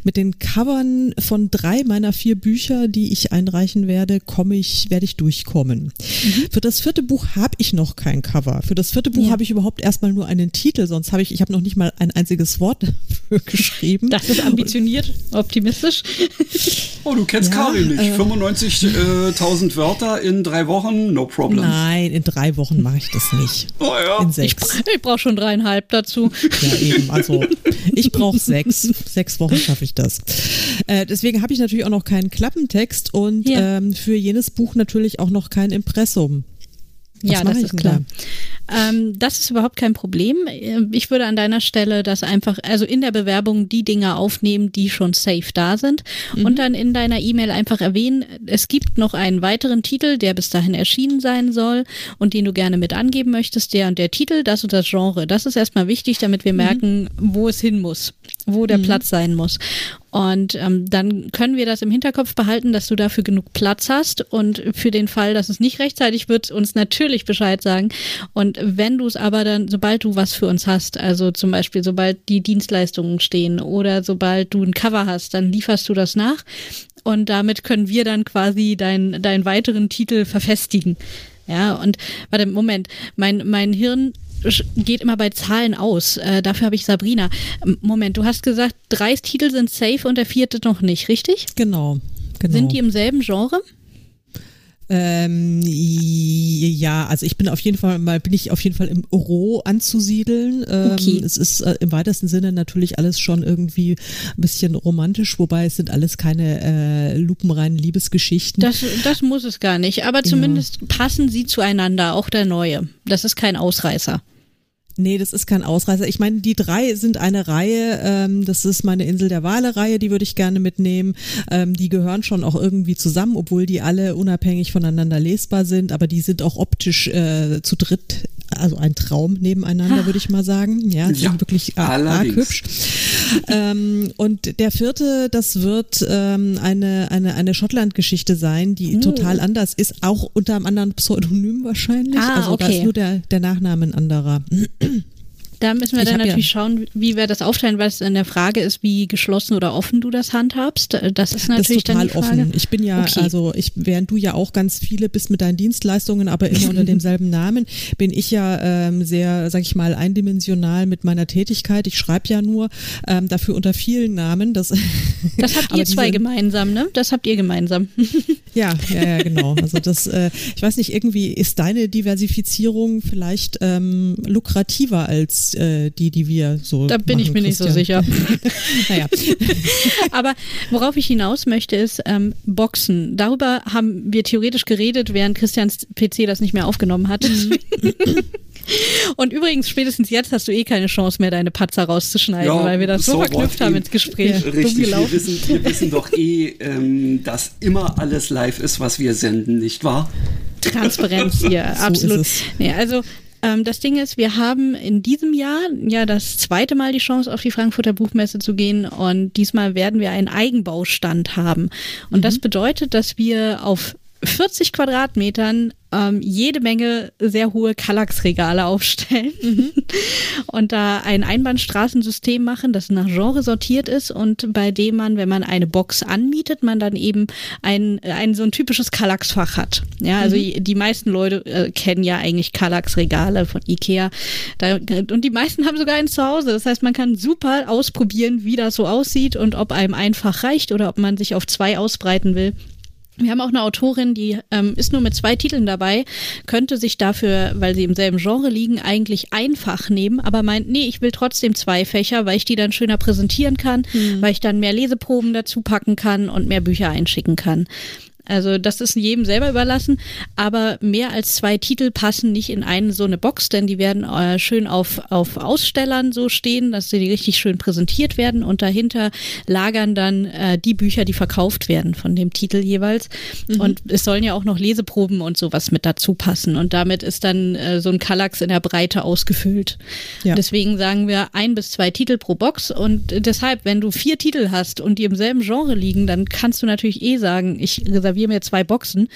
mit den Covern von drei meiner vier Bücher, die ich einreichen werde, komme ich, werde ich durchkommen. Mhm. Für das vierte Buch habe ich noch kein Cover. Für das vierte Buch ja. habe ich überhaupt erstmal nur einen Titel, sonst habe ich, ich habe noch nicht mal ein einziges Wort geschrieben. Das ist ambitioniert, optimistisch. Oh, du kennst ja, Karin nicht. Äh, 95.000 Wörter in drei Wochen, no problem. Nein, in drei Wochen mache ich das nicht. Oh ja. In sechs. Ich, ich brauche schon dreieinhalb dazu. Ja, eben. Also ich brauche sechs. Sechs Wochen schaffe ich das. Äh, deswegen habe ich natürlich auch noch keinen Klappentext und ja. ähm, für jenes Buch natürlich auch noch kein Impressum. Was ja, das ist klar. Ähm, das ist überhaupt kein Problem. Ich würde an deiner Stelle das einfach, also in der Bewerbung die Dinge aufnehmen, die schon safe da sind mhm. und dann in deiner E-Mail einfach erwähnen, es gibt noch einen weiteren Titel, der bis dahin erschienen sein soll und den du gerne mit angeben möchtest, der und der Titel, das und das Genre. Das ist erstmal wichtig, damit wir mhm. merken, wo es hin muss, wo der mhm. Platz sein muss. Und ähm, dann können wir das im Hinterkopf behalten, dass du dafür genug Platz hast. Und für den Fall, dass es nicht rechtzeitig wird, uns natürlich Bescheid sagen. Und wenn du es aber dann, sobald du was für uns hast, also zum Beispiel sobald die Dienstleistungen stehen oder sobald du ein Cover hast, dann lieferst du das nach. Und damit können wir dann quasi deinen deinen weiteren Titel verfestigen. Ja, und warte, Moment, mein, mein Hirn geht immer bei Zahlen aus. Äh, dafür habe ich Sabrina. Moment, du hast gesagt, drei Titel sind safe und der vierte noch nicht, richtig? Genau. genau. Sind die im selben Genre? Ähm, ja, also ich bin auf jeden Fall mal, bin ich auf jeden Fall im Roh anzusiedeln. Ähm, okay. Es ist äh, im weitesten Sinne natürlich alles schon irgendwie ein bisschen romantisch, wobei es sind alles keine äh, lupenreinen Liebesgeschichten. Das, das muss es gar nicht, aber zumindest ja. passen sie zueinander, auch der neue. Das ist kein Ausreißer. Nee, das ist kein Ausreißer. Ich meine, die drei sind eine Reihe. Ähm, das ist meine Insel der Wale-Reihe, die würde ich gerne mitnehmen. Ähm, die gehören schon auch irgendwie zusammen, obwohl die alle unabhängig voneinander lesbar sind, aber die sind auch optisch äh, zu dritt also ein Traum nebeneinander, würde ich mal sagen. Ja, die ja, sind wirklich arg hübsch. ähm, und der vierte, das wird ähm, eine, eine, eine Schottland-Geschichte sein, die uh. total anders ist, auch unter einem anderen Pseudonym wahrscheinlich. Ah, also okay. da ist nur der, der Nachname ein anderer. Da müssen wir ich dann natürlich ja schauen, wie wir das aufteilen, weil es in der Frage ist, wie geschlossen oder offen du das handhabst. Das ist natürlich das ist total dann die Frage. offen. Ich bin ja, okay. also ich, während du ja auch ganz viele bist mit deinen Dienstleistungen, aber immer unter demselben Namen, bin ich ja ähm, sehr, sag ich mal, eindimensional mit meiner Tätigkeit. Ich schreibe ja nur ähm, dafür unter vielen Namen. Das, das habt ihr zwei gemeinsam, ne? Das habt ihr gemeinsam. ja, ja, ja, genau. Also das, äh, ich weiß nicht, irgendwie ist deine Diversifizierung vielleicht ähm, lukrativer als äh, die, die wir so. Da bin machen, ich mir Christian. nicht so sicher. naja. Aber worauf ich hinaus möchte, ist ähm, Boxen. Darüber haben wir theoretisch geredet, während Christians PC das nicht mehr aufgenommen hat. Mhm. Und übrigens, spätestens jetzt hast du eh keine Chance mehr, deine Patzer rauszuschneiden, ja, weil wir das so, so verknüpft haben ins Gespräch. Richtig, wir wissen, wir wissen doch eh, ähm, dass immer alles live ist, was wir senden, nicht wahr? Transparenz hier, so absolut. Nee, also ähm, das Ding ist, wir haben in diesem Jahr ja das zweite Mal die Chance, auf die Frankfurter Buchmesse zu gehen und diesmal werden wir einen Eigenbaustand haben. Und mhm. das bedeutet, dass wir auf 40 Quadratmetern ähm, jede Menge sehr hohe Kallax-Regale aufstellen mhm. und da ein Einbahnstraßensystem machen, das nach Genre sortiert ist und bei dem man, wenn man eine Box anmietet, man dann eben ein, ein so ein typisches Kallax-Fach hat. Ja, also mhm. die meisten Leute äh, kennen ja eigentlich Kallax-Regale von Ikea da, und die meisten haben sogar eins zu Hause. Das heißt, man kann super ausprobieren, wie das so aussieht und ob einem einfach reicht oder ob man sich auf zwei ausbreiten will. Wir haben auch eine Autorin, die ähm, ist nur mit zwei Titeln dabei, könnte sich dafür, weil sie im selben Genre liegen, eigentlich einfach nehmen, aber meint, nee, ich will trotzdem zwei Fächer, weil ich die dann schöner präsentieren kann, mhm. weil ich dann mehr Leseproben dazu packen kann und mehr Bücher einschicken kann. Also das ist jedem selber überlassen, aber mehr als zwei Titel passen nicht in eine so eine Box, denn die werden äh, schön auf, auf Ausstellern so stehen, dass sie richtig schön präsentiert werden und dahinter lagern dann äh, die Bücher, die verkauft werden von dem Titel jeweils. Mhm. Und es sollen ja auch noch Leseproben und sowas mit dazu passen und damit ist dann äh, so ein Kallax in der Breite ausgefüllt. Ja. Deswegen sagen wir ein bis zwei Titel pro Box und deshalb, wenn du vier Titel hast und die im selben Genre liegen, dann kannst du natürlich eh sagen, ich reserviere reserviere mir zwei Boxen.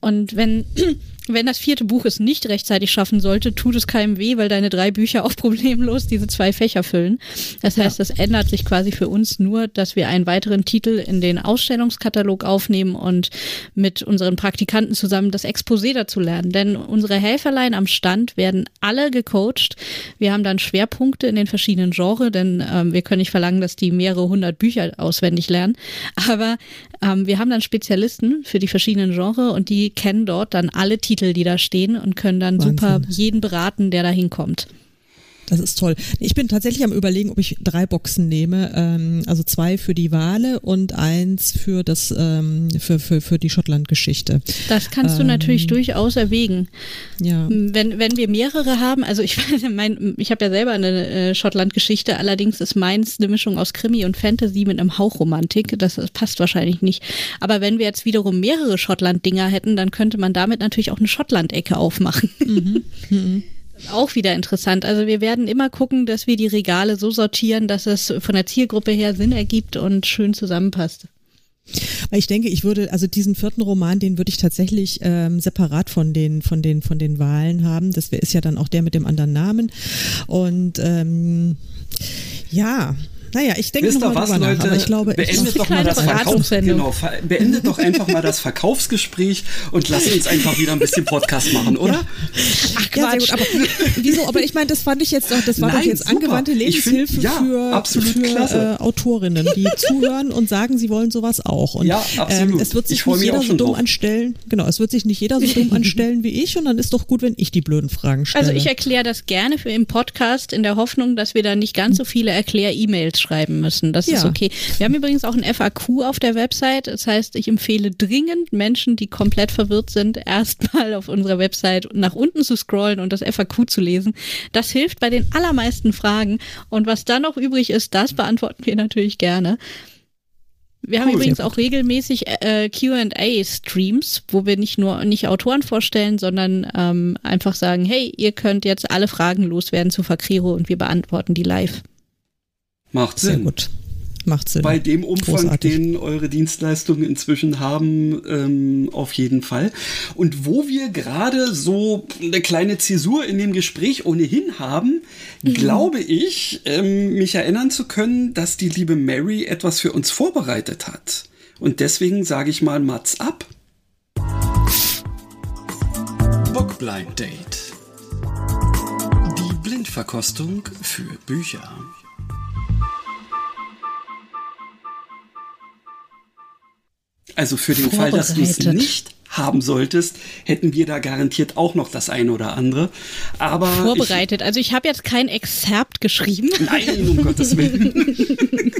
Und wenn wenn das vierte Buch es nicht rechtzeitig schaffen sollte, tut es keinem weh, weil deine drei Bücher auch problemlos diese zwei Fächer füllen. Das heißt, ja. das ändert sich quasi für uns nur, dass wir einen weiteren Titel in den Ausstellungskatalog aufnehmen und mit unseren Praktikanten zusammen das Exposé dazu lernen. Denn unsere Helferlein am Stand werden alle gecoacht. Wir haben dann Schwerpunkte in den verschiedenen Genres, denn ähm, wir können nicht verlangen, dass die mehrere hundert Bücher auswendig lernen. Aber ähm, wir haben dann Spezialisten für die verschiedenen Genres und die kennen dort dann alle Titel die da stehen und können dann Wahnsinn. super jeden beraten, der da hinkommt. Das ist toll. Ich bin tatsächlich am überlegen, ob ich drei Boxen nehme, ähm, also zwei für die Wale und eins für das ähm, für, für, für die Schottland-Geschichte. Das kannst ähm, du natürlich durchaus erwägen. Ja. Wenn, wenn wir mehrere haben, also ich mein, ich habe ja selber eine äh, Schottland-Geschichte, allerdings ist meins eine Mischung aus Krimi und Fantasy mit einem Hauch Romantik. Das, das passt wahrscheinlich nicht. Aber wenn wir jetzt wiederum mehrere Schottland-Dinger hätten, dann könnte man damit natürlich auch eine Schottland-Ecke aufmachen. Mhm. Mhm. Auch wieder interessant. Also wir werden immer gucken, dass wir die Regale so sortieren, dass es von der Zielgruppe her Sinn ergibt und schön zusammenpasst. Ich denke, ich würde, also diesen vierten Roman, den würde ich tatsächlich ähm, separat von den, von den, von den Wahlen haben. Das ist ja dann auch der mit dem anderen Namen. Und ähm, ja, naja, ich denke Wisst noch mal was, Leute, nach, aber ich glaube, beendet ich doch mal das Verkaufs genau, beendet doch einfach mal das Verkaufsgespräch und lasst uns einfach wieder ein bisschen Podcast machen, oder? Ja. Ach Quatsch. Ja, aber wieso? Aber ich meine, das fand ich jetzt doch, das war Nein, doch jetzt super. angewandte Lebenshilfe find, ja, für, für äh, Autorinnen, die zuhören und sagen, sie wollen sowas auch. Und ja, absolut. Ähm, es wird sich nicht jeder so dumm drauf. anstellen. Genau, es wird sich nicht jeder so dumm anstellen wie ich und dann ist doch gut, wenn ich die blöden Fragen stelle. Also ich erkläre das gerne für im Podcast in der Hoffnung, dass wir da nicht ganz so viele Erklär-E-Mails schreiben müssen. Das ja. ist okay. Wir haben übrigens auch ein FAQ auf der Website. Das heißt, ich empfehle dringend Menschen, die komplett verwirrt sind, erstmal auf unserer Website nach unten zu scrollen und das FAQ zu lesen. Das hilft bei den allermeisten Fragen. Und was dann noch übrig ist, das beantworten wir natürlich gerne. Wir haben cool, übrigens auch regelmäßig äh, QA-Streams, wo wir nicht nur nicht Autoren vorstellen, sondern ähm, einfach sagen, hey, ihr könnt jetzt alle Fragen loswerden zu Fakriro und wir beantworten die live. Macht Sinn. Sehr gut. Macht Sinn. Bei dem Umfang, Großartig. den eure Dienstleistungen inzwischen haben, ähm, auf jeden Fall. Und wo wir gerade so eine kleine Zäsur in dem Gespräch ohnehin haben, mhm. glaube ich, ähm, mich erinnern zu können, dass die liebe Mary etwas für uns vorbereitet hat. Und deswegen sage ich mal Mats ab. Bookblind Date. Die Blindverkostung für Bücher. Also für den Fall, dass du es nicht haben solltest, hätten wir da garantiert auch noch das eine oder andere. Aber vorbereitet. Ich, also ich habe jetzt kein Exzerpt geschrieben. Nein, um Gottes Willen.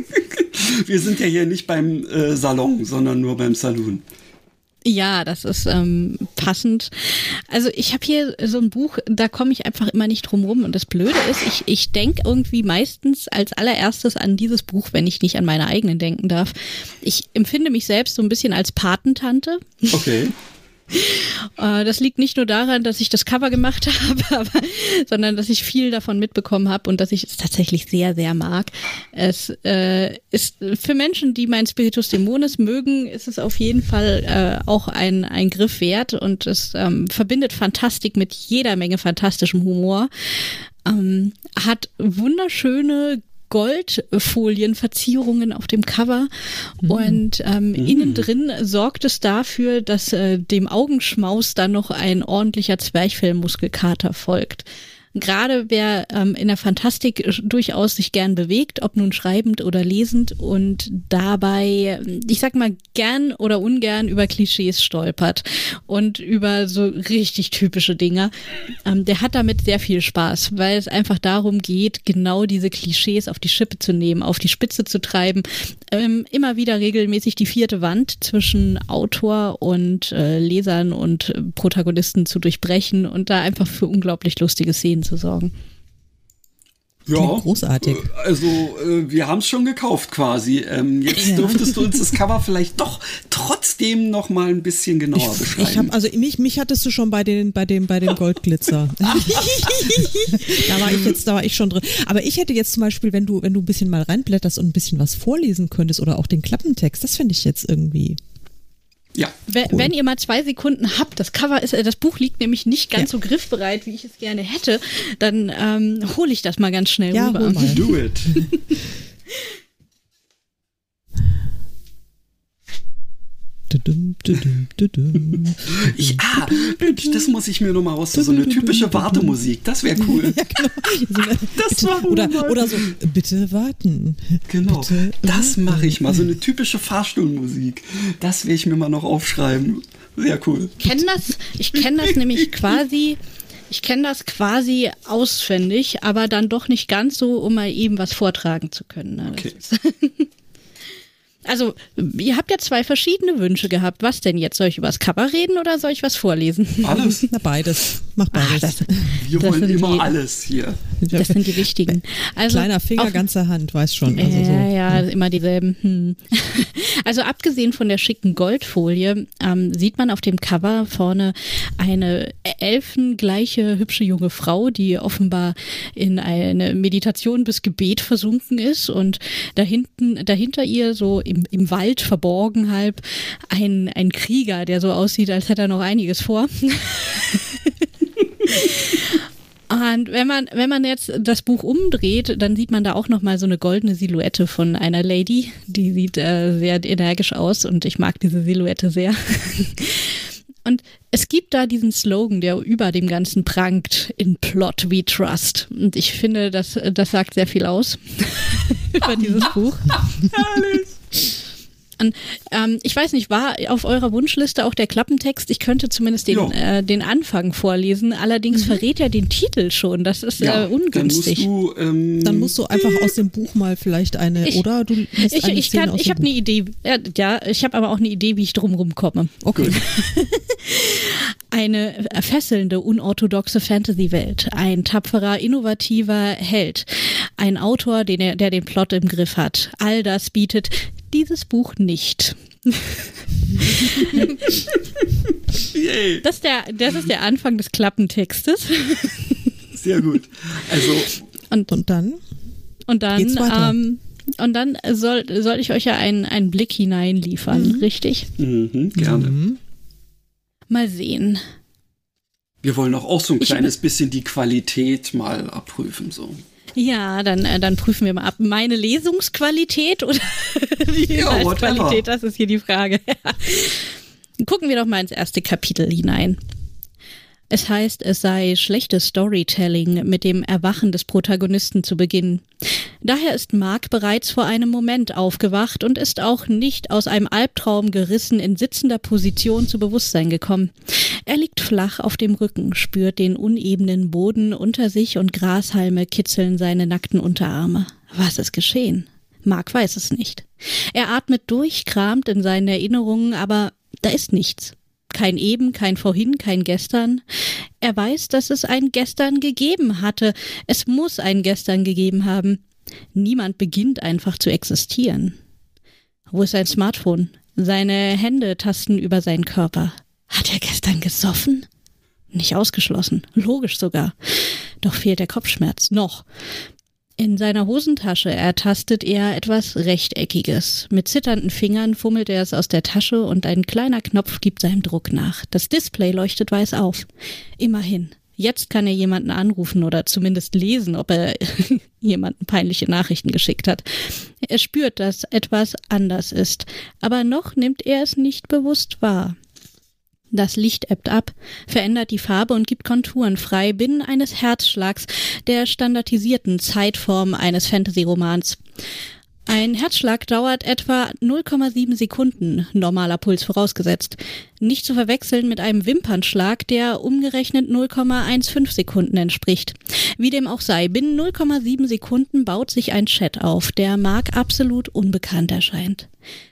wir sind ja hier nicht beim äh, Salon, sondern nur beim Saloon. Ja, das ist ähm, passend. Also ich habe hier so ein Buch, da komme ich einfach immer nicht drum rum. Und das Blöde ist, ich, ich denke irgendwie meistens als allererstes an dieses Buch, wenn ich nicht an meine eigenen denken darf. Ich empfinde mich selbst so ein bisschen als Patentante. Okay. Äh, das liegt nicht nur daran, dass ich das Cover gemacht habe, aber, sondern dass ich viel davon mitbekommen habe und dass ich es tatsächlich sehr, sehr mag. Es äh, ist für Menschen, die mein Spiritus Dämonis mögen, ist es auf jeden Fall äh, auch ein, ein Griff wert und es ähm, verbindet Fantastik mit jeder Menge fantastischem Humor. Ähm, hat wunderschöne Goldfolienverzierungen auf dem Cover mhm. und ähm, mhm. innen drin sorgt es dafür, dass äh, dem Augenschmaus dann noch ein ordentlicher Zwerchfellmuskelkater folgt gerade wer ähm, in der Fantastik durchaus sich gern bewegt, ob nun schreibend oder lesend und dabei, ich sag mal, gern oder ungern über Klischees stolpert und über so richtig typische Dinge, ähm, der hat damit sehr viel Spaß, weil es einfach darum geht, genau diese Klischees auf die Schippe zu nehmen, auf die Spitze zu treiben, ähm, immer wieder regelmäßig die vierte Wand zwischen Autor und äh, Lesern und äh, Protagonisten zu durchbrechen und da einfach für unglaublich lustige Szenen zu sorgen. Ja, großartig. Also äh, wir haben es schon gekauft quasi. Ähm, jetzt ja. dürftest du uns das Cover vielleicht doch trotzdem noch mal ein bisschen genauer ich, beschreiben. Ich hab, also mich, mich hattest du schon bei den bei dem bei dem Goldglitzer. da war ich jetzt, da war ich schon drin. Aber ich hätte jetzt zum Beispiel, wenn du wenn du ein bisschen mal reinblätterst und ein bisschen was vorlesen könntest oder auch den Klappentext, das finde ich jetzt irgendwie ja. Wenn, cool. wenn, ihr mal zwei Sekunden habt, das Cover ist, äh, das Buch liegt nämlich nicht ganz ja. so griffbereit, wie ich es gerne hätte, dann ähm, hole ich das mal ganz schnell ja, rüber. Do it. Ich, ah, das muss ich mir nochmal raus. So eine typische Wartemusik, das wäre cool. Ja, genau. das war oder, oder so, bitte warten. Genau, bitte das mache ich mal. So eine typische Fahrstuhlmusik. Das werde ich mir mal noch aufschreiben. Sehr cool. Ich kenne das, ich kenne das nämlich quasi. Ich kenne das quasi auswendig, aber dann doch nicht ganz so, um mal eben was vortragen zu können. Ne? Okay. Also, ihr habt ja zwei verschiedene Wünsche gehabt. Was denn jetzt? Soll ich über das Cover reden oder soll ich was vorlesen? Alles. Na, beides. Mach beides. Ach, das, Wir wollen immer die, alles hier. Das sind die wichtigen. Also, Kleiner Finger, auf, ganze Hand, weiß schon. Also ja, so. ja, immer dieselben. Hm. Also, abgesehen von der schicken Goldfolie, ähm, sieht man auf dem Cover vorne eine elfengleiche, hübsche junge Frau, die offenbar in eine Meditation bis Gebet versunken ist und dahinten, dahinter ihr so im im, im Wald verborgen halb ein, ein Krieger, der so aussieht, als hätte er noch einiges vor. Und wenn man, wenn man jetzt das Buch umdreht, dann sieht man da auch nochmal so eine goldene Silhouette von einer Lady. Die sieht äh, sehr energisch aus und ich mag diese Silhouette sehr. Und es gibt da diesen Slogan, der über dem Ganzen prangt, in Plot we trust. Und ich finde, das, das sagt sehr viel aus über dieses Buch. Herrlich. Und, ähm, ich weiß nicht, war auf eurer Wunschliste auch der Klappentext? Ich könnte zumindest den, äh, den Anfang vorlesen. Allerdings mhm. verrät er den Titel schon. Das ist ja, äh, ungünstig. Dann musst, du, ähm, dann musst, du, einfach aus dem Buch mal vielleicht eine, ich, oder? Du ich eine ich, kann, ich habe eine Idee. Ja, ich habe aber auch eine Idee, wie ich drumherum komme. Okay. eine fesselnde, unorthodoxe Fantasy-Welt. Ein tapferer, innovativer Held. Ein Autor, den er, der den Plot im Griff hat. All das bietet dieses Buch nicht. das, ist der, das ist der Anfang des Klappentextes. Sehr gut. Also und, und dann? Und dann, ähm, und dann soll, soll ich euch ja einen, einen Blick hineinliefern, mhm. richtig? Mhm, gerne. Mhm. Mal sehen. Wir wollen auch, auch so ein kleines bisschen die Qualität mal abprüfen, so. Ja, dann, äh, dann prüfen wir mal ab. Meine Lesungsqualität oder die ja, Qualität, das ist hier die Frage. Gucken wir doch mal ins erste Kapitel hinein. Es heißt, es sei schlechtes Storytelling, mit dem Erwachen des Protagonisten zu beginnen. Daher ist Mark bereits vor einem Moment aufgewacht und ist auch nicht aus einem Albtraum gerissen in sitzender Position zu Bewusstsein gekommen. Er liegt flach auf dem Rücken, spürt den unebenen Boden unter sich und Grashalme kitzeln seine nackten Unterarme. Was ist geschehen? Mark weiß es nicht. Er atmet durchkramt in seinen Erinnerungen, aber da ist nichts. Kein Eben, kein Vorhin, kein Gestern. Er weiß, dass es ein Gestern gegeben hatte. Es muss ein Gestern gegeben haben. Niemand beginnt einfach zu existieren. Wo ist sein Smartphone? Seine Hände tasten über seinen Körper. Hat er gestern gesoffen? Nicht ausgeschlossen, logisch sogar. Doch fehlt der Kopfschmerz noch. In seiner Hosentasche ertastet er etwas Rechteckiges. Mit zitternden Fingern fummelt er es aus der Tasche und ein kleiner Knopf gibt seinem Druck nach. Das Display leuchtet weiß auf. Immerhin. Jetzt kann er jemanden anrufen oder zumindest lesen, ob er jemanden peinliche Nachrichten geschickt hat. Er spürt, dass etwas anders ist, aber noch nimmt er es nicht bewusst wahr. Das Licht ebbt ab, verändert die Farbe und gibt Konturen frei binnen eines Herzschlags, der standardisierten Zeitform eines Fantasy-Romans. Ein Herzschlag dauert etwa 0,7 Sekunden, normaler Puls vorausgesetzt. Nicht zu verwechseln mit einem Wimpernschlag, der umgerechnet 0,15 Sekunden entspricht. Wie dem auch sei, binnen 0,7 Sekunden baut sich ein Chat auf, der Mark absolut unbekannt erscheint.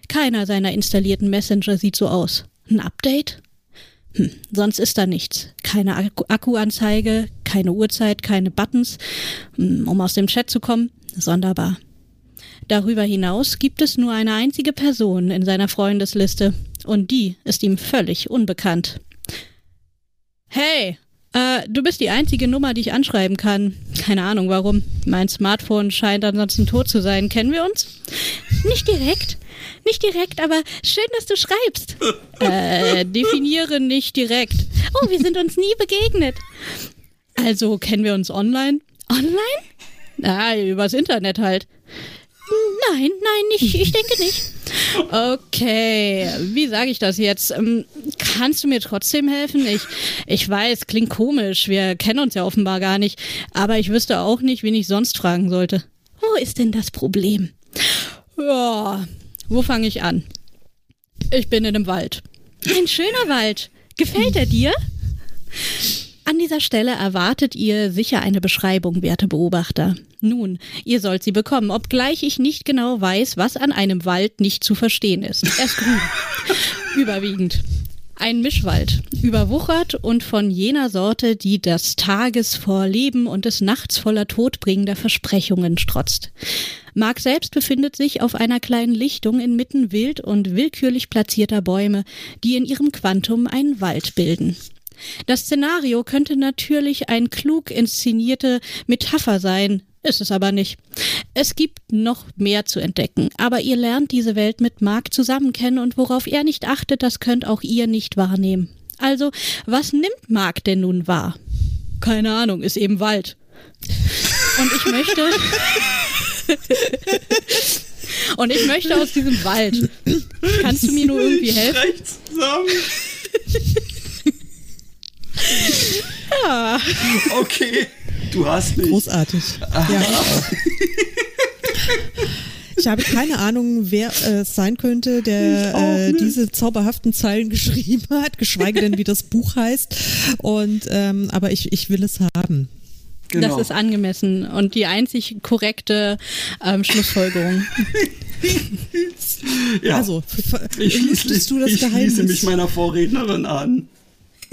Keiner seiner installierten Messenger sieht so aus. Ein Update? Hm, sonst ist da nichts. Keine Akku Akkuanzeige, keine Uhrzeit, keine Buttons, hm, um aus dem Chat zu kommen. Sonderbar. Darüber hinaus gibt es nur eine einzige Person in seiner Freundesliste und die ist ihm völlig unbekannt. Hey, äh, du bist die einzige Nummer, die ich anschreiben kann. Keine Ahnung warum. Mein Smartphone scheint ansonsten tot zu sein. Kennen wir uns? Nicht direkt. Nicht direkt, aber schön, dass du schreibst. äh, definiere nicht direkt. Oh, wir sind uns nie begegnet. Also kennen wir uns online? Online? Ah, übers Internet halt. Nein, nein, nicht. Ich denke nicht. Okay, wie sage ich das jetzt? Ähm, kannst du mir trotzdem helfen? Ich, ich weiß, klingt komisch. Wir kennen uns ja offenbar gar nicht. Aber ich wüsste auch nicht, wen ich sonst fragen sollte. Wo ist denn das Problem? Ja, wo fange ich an? Ich bin in einem Wald. Ein schöner Wald. Gefällt er dir? An dieser Stelle erwartet ihr sicher eine Beschreibung, werte Beobachter. Nun, ihr sollt sie bekommen, obgleich ich nicht genau weiß, was an einem Wald nicht zu verstehen ist. Er ist grün. Überwiegend. Ein Mischwald, überwuchert und von jener Sorte, die des Tages vor Leben und des Nachts voller todbringender Versprechungen strotzt. Mark selbst befindet sich auf einer kleinen Lichtung inmitten wild und willkürlich platzierter Bäume, die in ihrem Quantum einen Wald bilden. Das Szenario könnte natürlich ein klug inszenierte Metapher sein, ist es aber nicht. Es gibt noch mehr zu entdecken, aber ihr lernt diese Welt mit Mark zusammen kennen und worauf er nicht achtet, das könnt auch ihr nicht wahrnehmen. Also, was nimmt Mark denn nun wahr? Keine Ahnung, ist eben Wald. Und ich möchte. und ich möchte aus diesem Wald. Kannst du mir nur irgendwie helfen? zusammen. ja. Okay. Du hast mich. Großartig. Ja, ich habe keine Ahnung, wer es äh, sein könnte, der äh, diese zauberhaften Zeilen geschrieben hat, geschweige denn, wie das Buch heißt. Und ähm, aber ich, ich will es haben. Genau. Das ist angemessen und die einzig korrekte ähm, Schlussfolgerung. ja. Also, ich schließe, du das ich schließe mich meiner Vorrednerin an.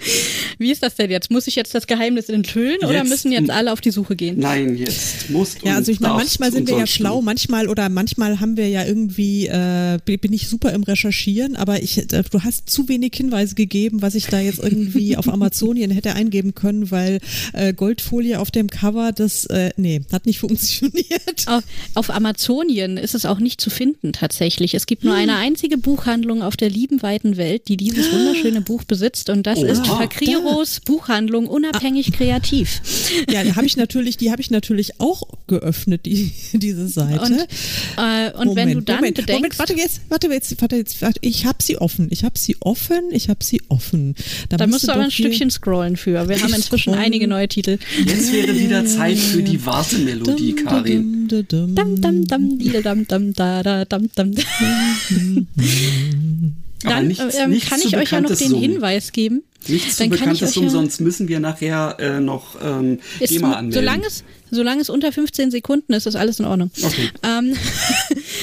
Wie ist das denn jetzt? Muss ich jetzt das Geheimnis enthüllen jetzt, oder müssen jetzt alle auf die Suche gehen? Nein, jetzt musst du. Ja, also ich meine, manchmal sind wir ja schlau, manchmal oder manchmal haben wir ja irgendwie, äh, bin ich super im Recherchieren, aber ich, äh, du hast zu wenig Hinweise gegeben, was ich da jetzt irgendwie auf Amazonien hätte eingeben können, weil äh, Goldfolie auf dem Cover, das, äh, nee, hat nicht funktioniert. Auf, auf Amazonien ist es auch nicht zu finden tatsächlich. Es gibt nur eine einzige Buchhandlung auf der lieben weiten Welt, die dieses wunderschöne Buch besitzt und das oh. ist Fakriros Buchhandlung unabhängig ah. kreativ. Ja, die habe ich natürlich, die habe ich natürlich auch geöffnet, die, diese Seite. Und, äh, und Moment, wenn du dann Moment, bedenkst, Moment, warte jetzt, warte jetzt, warte jetzt, warte, ich habe sie offen, ich habe sie offen, ich habe sie offen. Da, da musst du aber ein Stückchen scrollen für. Wir haben inzwischen scrollen. einige neue Titel. Jetzt wäre wieder Zeit für die Wartemelodie, Karin. Dum, dum, dum, dum, dum, dum, da, da, dum, dum. Dann nichts, äh, nichts kann ich euch ja noch den. Hinweis geben. Nichts zu bekanntes Summen, sonst müssen wir nachher äh, noch ähm, GEMA anmelden. Solange es, Solange es unter 15 Sekunden ist, ist alles in Ordnung. Okay. Ähm,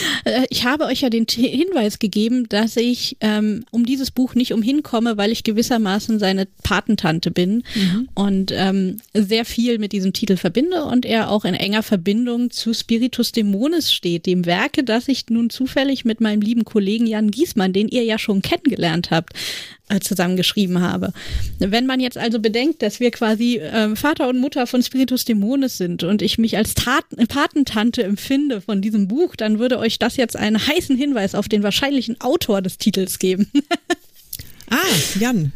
ich habe euch ja den Hinweis gegeben, dass ich ähm, um dieses Buch nicht umhin komme, weil ich gewissermaßen seine Patentante bin und ähm, sehr viel mit diesem Titel verbinde und er auch in enger Verbindung zu Spiritus Dämonis steht, dem Werke, das ich nun zufällig mit meinem lieben Kollegen Jan Giesmann, den ihr ja schon kennengelernt habt, äh, zusammengeschrieben habe. Wenn man jetzt also bedenkt, dass wir quasi ähm, Vater und Mutter von Spiritus Dämonis sind und ich mich als Tat Patentante empfinde von diesem Buch, dann würde euch das jetzt einen heißen Hinweis auf den wahrscheinlichen Autor des Titels geben. Ah, Jan.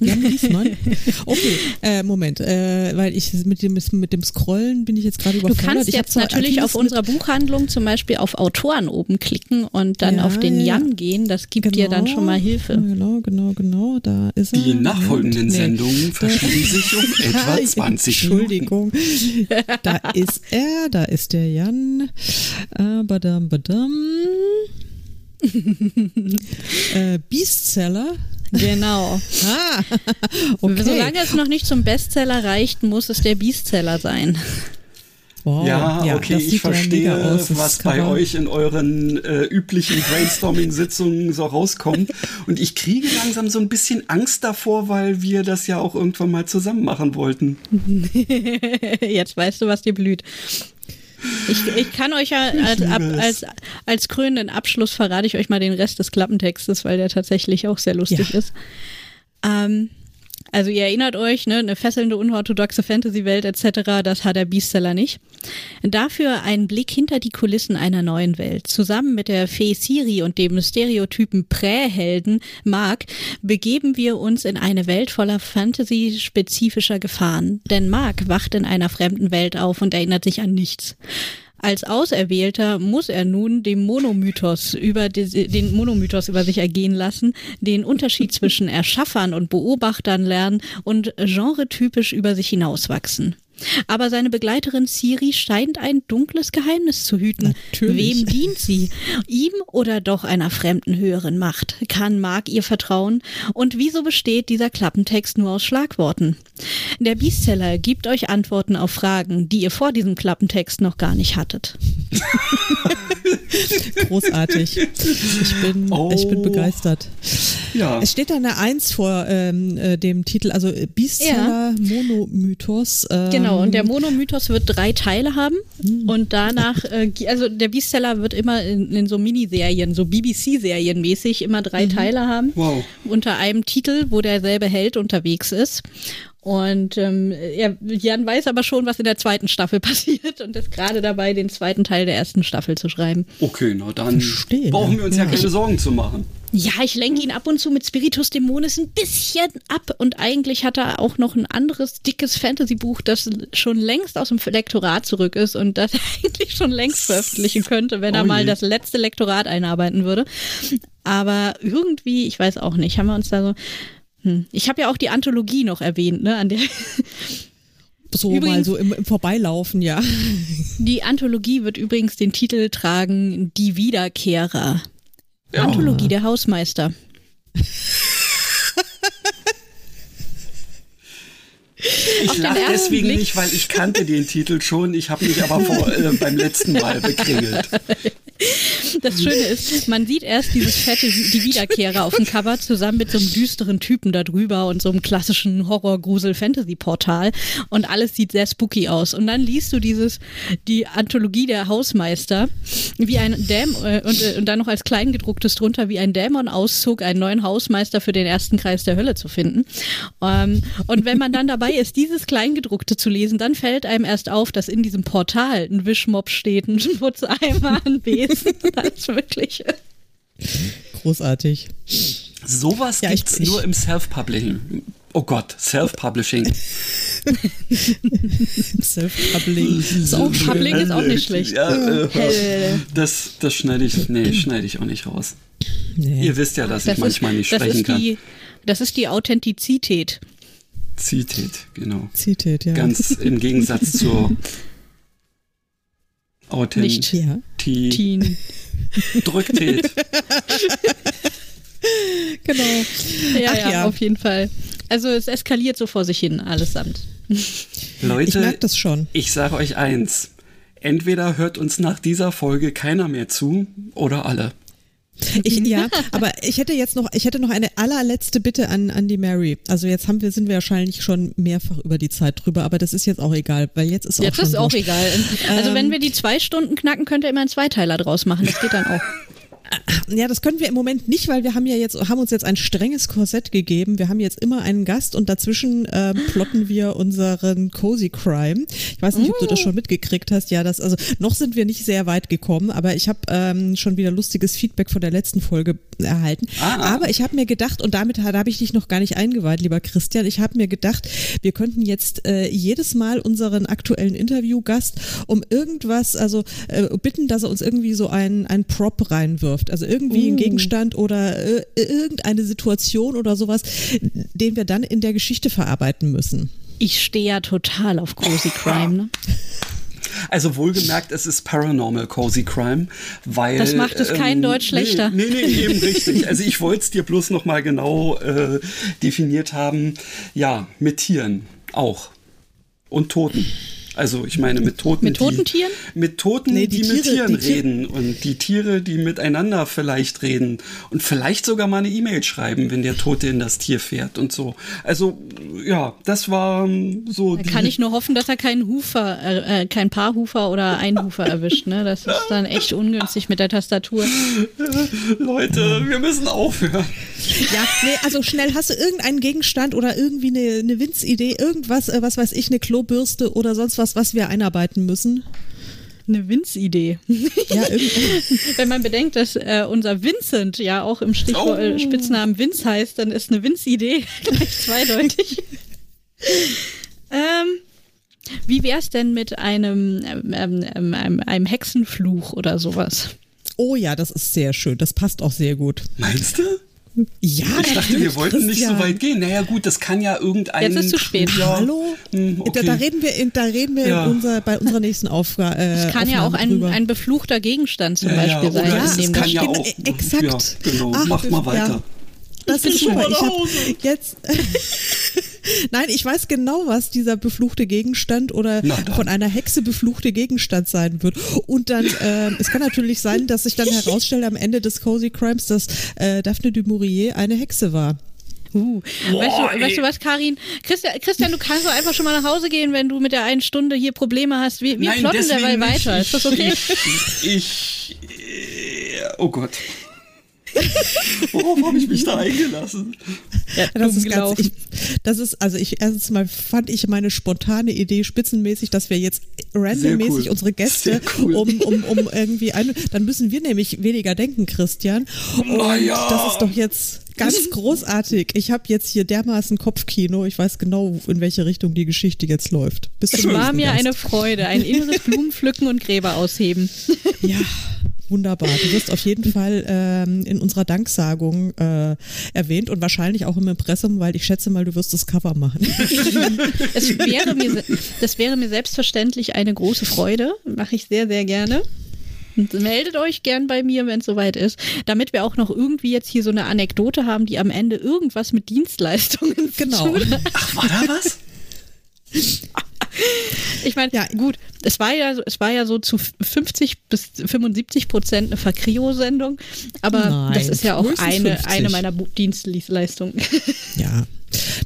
Jan Giesmann. Okay, äh, Moment, äh, weil ich mit dem, mit dem Scrollen bin ich jetzt gerade Du überfordert. kannst ich jetzt natürlich auf unserer Buchhandlung zum Beispiel auf Autoren oben klicken und dann Ja, auf den ja. Jan gehen. Das gibt dir dann schon mal Hilfe. Genau, genau, genau, da ist er. Die nachfolgenden nee. Sendungen verschieben sich um etwa Ja, 20 Minuten. Entschuldigung. Da ist er, da ist der Jan. Äh, badam, badam. äh, Beastseller. Genau. Ah, okay. Solange es noch nicht zum Bestseller reicht, muss es der Bestseller sein. Wow, Ja, okay, das ich ja verstehe, mega aus, was bei euch in euren äh, üblichen Brainstorming-Sitzungen so rauskommt. Und ich kriege langsam so ein bisschen Angst davor, weil wir das ja auch irgendwann mal zusammen machen wollten. Jetzt weißt du, was dir blüht. Ich, ich kann euch ja als, ab, als, als krönenden Abschluss verrate ich euch mal den Rest des Klappentextes, weil der tatsächlich auch sehr lustig Ja. ist. Ähm, also ihr erinnert euch, ne, eine fesselnde, unorthodoxe Fantasy-Welt etc., das hat der Beastseller nicht. Dafür ein Blick hinter die Kulissen einer neuen Welt. Zusammen mit der Fee Siri und dem Stereotypen Prähelden Mark begeben wir uns in eine Welt voller Fantasy-spezifischer Gefahren. Denn Mark wacht in einer fremden Welt auf und erinnert sich an nichts. Als Auserwählter muss er nun dem Monomythos über den Monomythos über sich ergehen lassen, den Unterschied zwischen Erschaffern und Beobachtern lernen und genretypisch über sich hinauswachsen. Aber seine Begleiterin Siri scheint ein dunkles Geheimnis zu hüten. Natürlich. Wem dient sie? Ihm oder doch einer fremden höheren Macht? Kann Mark ihr vertrauen? Und wieso besteht dieser Klappentext nur aus Schlagworten? Der Bestseller gibt euch Antworten auf Fragen, die ihr vor diesem Klappentext noch gar nicht hattet. Großartig. Ich bin, Oh. ich bin begeistert. Ja. Es steht da eine Eins vor ähm, äh, dem Titel, also äh, Beastseller Monomythos. Ähm, Genau, und der Monomythos wird drei Teile haben und danach, äh, also der Bestseller wird immer in, in so Miniserien, so BBC-Serien mäßig immer drei Teile haben. Wow. Unter einem Titel, wo derselbe Held unterwegs ist. Und ähm, er, Jan weiß aber schon, was in der zweiten Staffel passiert und ist gerade dabei, den zweiten Teil der ersten Staffel zu schreiben. Okay, na dann Verstehe. brauchen wir uns ja Ja. keine Sorgen zu machen. Ja, ich lenke ihn ab und zu mit Spiritus Dämonis ein bisschen ab und eigentlich hat er auch noch ein anderes dickes Fantasy-Buch, das schon längst aus dem Lektorat zurück ist und das er eigentlich schon längst veröffentlichen könnte, wenn er Oh mal das letzte Lektorat einarbeiten würde. Aber irgendwie, ich weiß auch nicht, haben wir uns da so. Hm. Ich habe ja auch die Anthologie noch erwähnt, ne? An der so mal Übrigens- so im, im Vorbeilaufen, ja. die Anthologie wird übrigens den Titel tragen Die Wiederkehrer. Ja. Anthologie der Hausmeister. Ich lache deswegen Blick- nicht, weil ich kannte den Titel schon. Ich habe mich aber vor, äh, beim letzten Mal bekringelt. Das Schöne ist, man sieht erst dieses fette, die Wiederkehrer auf dem Cover zusammen mit so einem düsteren Typen da drüber und so einem klassischen Horror-Grusel-Fantasy-Portal und alles sieht sehr spooky aus. Und dann liest du dieses, die Anthologie der Hausmeister, wie ein Dämon, äh, und, äh, und dann noch als Kleingedrucktes drunter, wie ein Dämon-Auszug, einen neuen Hausmeister für den ersten Kreis der Hölle zu finden. Ähm, und wenn man dann dabei ist, dieses Kleingedruckte zu lesen, dann fällt einem erst auf, dass in diesem Portal ein Wischmopp steht, ein Putzeimer, ein Besen. Das ist wirklich. Großartig. Sowas Ja, ich- gibt's ich- nur im Self-Publishing. Oh Gott, Self-Publishing. Self-Publishing. Ist auch schön. Public ist auch nicht schlecht. Ja, äh, das das schneide ich, nee, schneide ich auch nicht raus. Nee. Ihr wisst ja, dass ich Das manchmal ist, nicht das sprechen ist kann. die, das ist die Authentizität. Zitet, genau. Zitet, ja. Ganz im Gegensatz zur. Teen. Drücktät. Genau. Ja, Ach ja, ja. auf jeden Fall. Also es eskaliert so vor sich hin, allesamt. Leute, ich merke das schon. Ich sage euch eins. Entweder hört uns nach dieser Folge keiner mehr zu oder alle. Ich, ja, aber ich hätte jetzt noch, ich hätte noch eine allerletzte Bitte an, an die Mary. Also jetzt haben wir, sind wir wahrscheinlich schon mehrfach über die Zeit drüber, aber das ist jetzt auch egal, weil jetzt ist auch Jetzt ist auch egal. Also Ähm, wenn wir die zwei Stunden knacken, könnt ihr immer einen Zweiteiler draus machen. Das geht dann auch. Ja, das können wir im Moment nicht, weil wir haben ja jetzt, haben uns jetzt ein strenges Korsett gegeben. Wir haben jetzt immer einen Gast und dazwischen ähm, plotten wir unseren Cozy Crime. Ich weiß nicht, ob du das schon mitgekriegt hast. Ja, das, also noch sind wir nicht sehr weit gekommen, aber ich habe ähm, schon wieder lustiges Feedback von der letzten Folge erhalten. Ah. Aber ich habe mir gedacht, und damit da habe ich dich noch gar nicht eingeweiht, lieber Christian, ich habe mir gedacht, wir könnten jetzt äh, jedes Mal unseren aktuellen Interviewgast um irgendwas, also äh, bitten, dass er uns irgendwie so ein, ein Prop reinwirft. Also irgendwie ein Gegenstand oder äh, irgendeine Situation oder sowas, den wir dann in der Geschichte verarbeiten müssen. Ich stehe ja total auf Cozy Crime. Ne? Also wohlgemerkt, es ist Paranormal Cozy Crime, weil Das macht es kein Deutsch schlechter. Nee, nee, nee eben richtig. Also ich wollte es dir bloß noch mal genau äh, definiert haben. Ja, mit Tieren auch und Toten. Also ich meine mit Toten. Mit toten die, Tieren? Mit Toten, Nee, die, die mit Tiere- Tieren die Tier- reden und die Tiere, die miteinander vielleicht reden und vielleicht sogar mal eine E-Mail schreiben, wenn der Tote in das Tier fährt und so. Also ja, das war ähm, so. Da die- kann ich nur hoffen, dass er keinen Hufer, äh, äh, kein Paarhufer oder Einhufer erwischt. Ne? Das ist dann echt ungünstig mit der Tastatur. Leute, wir müssen aufhören. Ja, nee, also schnell hast du irgendeinen Gegenstand oder irgendwie eine, eine Winzidee, irgendwas, äh, was weiß ich, eine Klobürste oder sonst was, was wir einarbeiten müssen. Eine Winz-Idee. Ja, Wenn man bedenkt, dass äh, unser Vincent ja auch im Stichwort, Oh. Spitznamen Vince heißt, dann ist eine Vince-Idee gleich zweideutig. ähm, wie wär's denn mit einem, ähm, ähm, ähm, einem, einem Hexenfluch oder sowas? Oh ja, das ist sehr schön. Das passt auch sehr gut. Meinst du? Ja, Ich dachte, wir wollten nicht so weit gehen. Naja, gut, das kann ja irgendein. Jetzt ist zu spät. Ja, Hallo? Hm, okay. da, da reden wir, in, da reden wir Ja. in unser, bei unserer nächsten Aufgabe. Äh, Es kann ja auch ein, ein befluchter Gegenstand zum Ja, ja, Beispiel sein. Ja, dem kann das ja auch. exakt. Ja, genau. Ach, Mach mal ja. weiter. Das bin ist schon super. mal Ich hab jetzt. Nein, ich weiß genau, was dieser befluchte Gegenstand oder von einer Hexe befluchte Gegenstand sein wird. Und dann, ähm, es kann natürlich sein, dass sich dann herausstellt am Ende des Cozy Crimes, dass äh, Daphne du Maurier eine Hexe war. Uh. weißt, du, weißt du was, Karin? Christian, Christian, du kannst doch einfach schon mal nach Hause gehen, wenn du mit der einen Stunde hier Probleme hast. Wir, wir Nein, plotten derweil weiter. Ist das okay? Ich, ich, äh, oh Gott. Worauf habe ich mich da eingelassen? Ja, Das ist ganz, ich, das ist, also ich, erstens mal fand ich meine spontane Idee spitzenmäßig, dass wir jetzt randommäßig cool. unsere Gäste cool. um, um, um irgendwie ein, dann müssen wir nämlich weniger denken, Christian. Und ja. das ist doch jetzt ganz großartig. Ich habe jetzt hier dermaßen Kopfkino. Ich weiß genau, in welche Richtung die Geschichte jetzt läuft. Bis Es war mir Gast. eine Freude. Ein inneres Blumenpflücken und Gräber ausheben. Ja, wunderbar. Du wirst auf jeden Fall ähm, in unserer Danksagung äh, erwähnt und wahrscheinlich auch im Impressum, weil ich schätze mal, du wirst das Cover machen. Es wäre mir, das wäre mir selbstverständlich eine große Freude. Mache ich sehr, sehr gerne. Und meldet euch gern bei mir, wenn es soweit ist, damit wir auch noch irgendwie jetzt hier so eine Anekdote haben, die am Ende irgendwas mit Dienstleistungen zu Genau. tun hat. Ach, war da was? Ich meine, Ja. gut, es war ja, so- es war ja so zu 50 bis 75 Prozent eine Verkrio-Sendung, aber Nein, das ist ja auch eine, 50. eine meiner Dienstleistungen. Ja.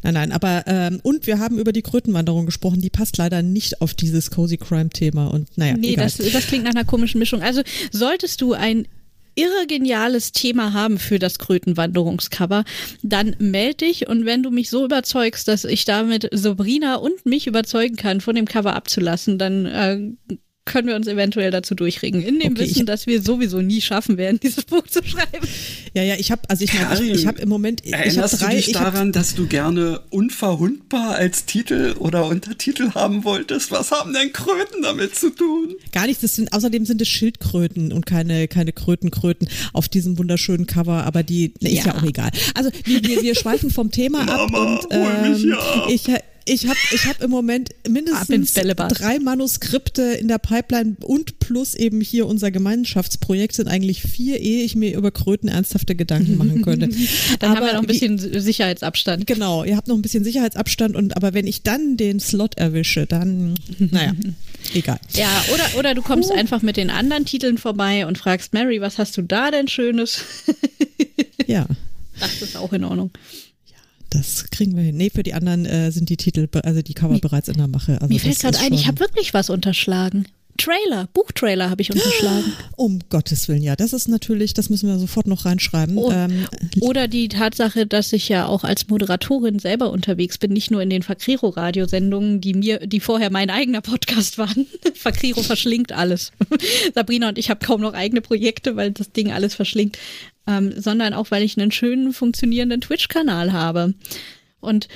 Nein, nein, aber ähm, und wir haben über die Krötenwanderung gesprochen, die passt leider nicht auf dieses Cozy Crime Thema und naja, Nee, egal. das, das klingt nach einer komischen Mischung. Also solltest du ein irre geniales Thema haben für das Krötenwanderungscover, dann meld dich. Und wenn du mich so überzeugst, dass ich damit Sabrina und mich überzeugen kann, von dem Cover abzulassen, dann äh, können wir uns eventuell dazu durchringen. In dem Okay, Wissen, dass wir sowieso nie schaffen werden, dieses Buch zu schreiben. ja, ja, ich habe also ich meine, ich, Karin, ich habe im Moment ich habe Erinnerst drei du dich daran, dass du gerne unverwundbar als Titel oder Untertitel haben wolltest? Was haben denn Kröten damit zu tun? gar nichts, das sind außerdem sind es Schildkröten und keine keine Krötenkröten auf diesem wunderschönen Cover, aber die ne, ist ja. Ja. auch egal. Also wir, wir, wir schweifen vom Thema ab Mama, und hol mich ähm, hier ab. ich ich habe ich hab im Moment mindestens drei Manuskripte in der Pipeline und plus eben hier unser Gemeinschaftsprojekt sind eigentlich vier, ehe ich mir über Kröten ernsthafte Gedanken machen könnte. dann aber haben wir noch ein bisschen wie, Sicherheitsabstand. Genau, ihr habt noch ein bisschen Sicherheitsabstand und aber wenn ich dann den Slot erwische, dann, naja, egal. Ja, oder, oder du kommst uh. einfach mit den anderen Titeln vorbei und fragst Mary, was hast du da denn Schönes? ja. Das ist auch in Ordnung. Das kriegen wir hin. Nee, für die anderen äh, sind die Titel, also die Cover mir, bereits in der Mache. Also mir fällt gerade ein, ich habe wirklich was unterschlagen. Trailer, Buchtrailer habe ich unterschlagen. Um Gottes Willen, ja, das ist natürlich, das müssen wir sofort noch reinschreiben. Oh, ähm, oder die Tatsache, dass ich ja auch als Moderatorin selber unterwegs bin, nicht nur in den Fakriro-Radiosendungen, die mir, die vorher mein eigener Podcast waren. Fakriro verschlingt alles. Sabrina und ich habe kaum noch eigene Projekte, weil das Ding alles verschlingt ähm, sondern auch, weil ich einen schönen funktionierenden Twitch-Kanal habe. Und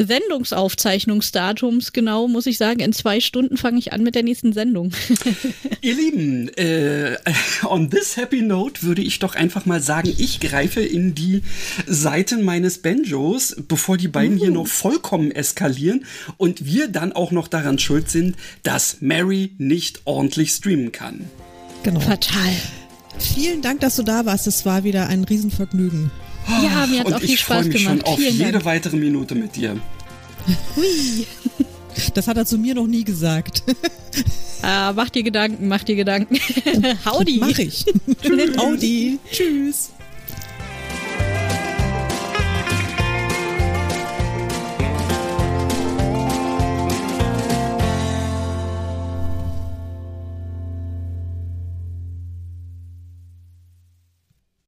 Sendungsaufzeichnungsdatums genau, muss ich sagen, in zwei Stunden fange ich an mit der nächsten Sendung. Ihr Lieben, äh, on this happy note würde ich doch einfach mal sagen, ich greife in die Seiten meines Banjos, bevor die beiden uh. hier noch vollkommen eskalieren und wir dann auch noch daran schuld sind, dass Mary nicht ordentlich streamen kann. Genau. Fatal. Vielen Dank, dass du da warst. Es war wieder ein Riesenvergnügen. Ja, mir hat es auch viel Spaß gemacht. Ich freue mich schon auf Vielen jede Dank. weitere Minute mit dir. Hui. Das hat er zu mir noch nie gesagt. Ah, mach dir Gedanken, mach dir Gedanken. Howdy. Mach ich. Howdy. Tschüss.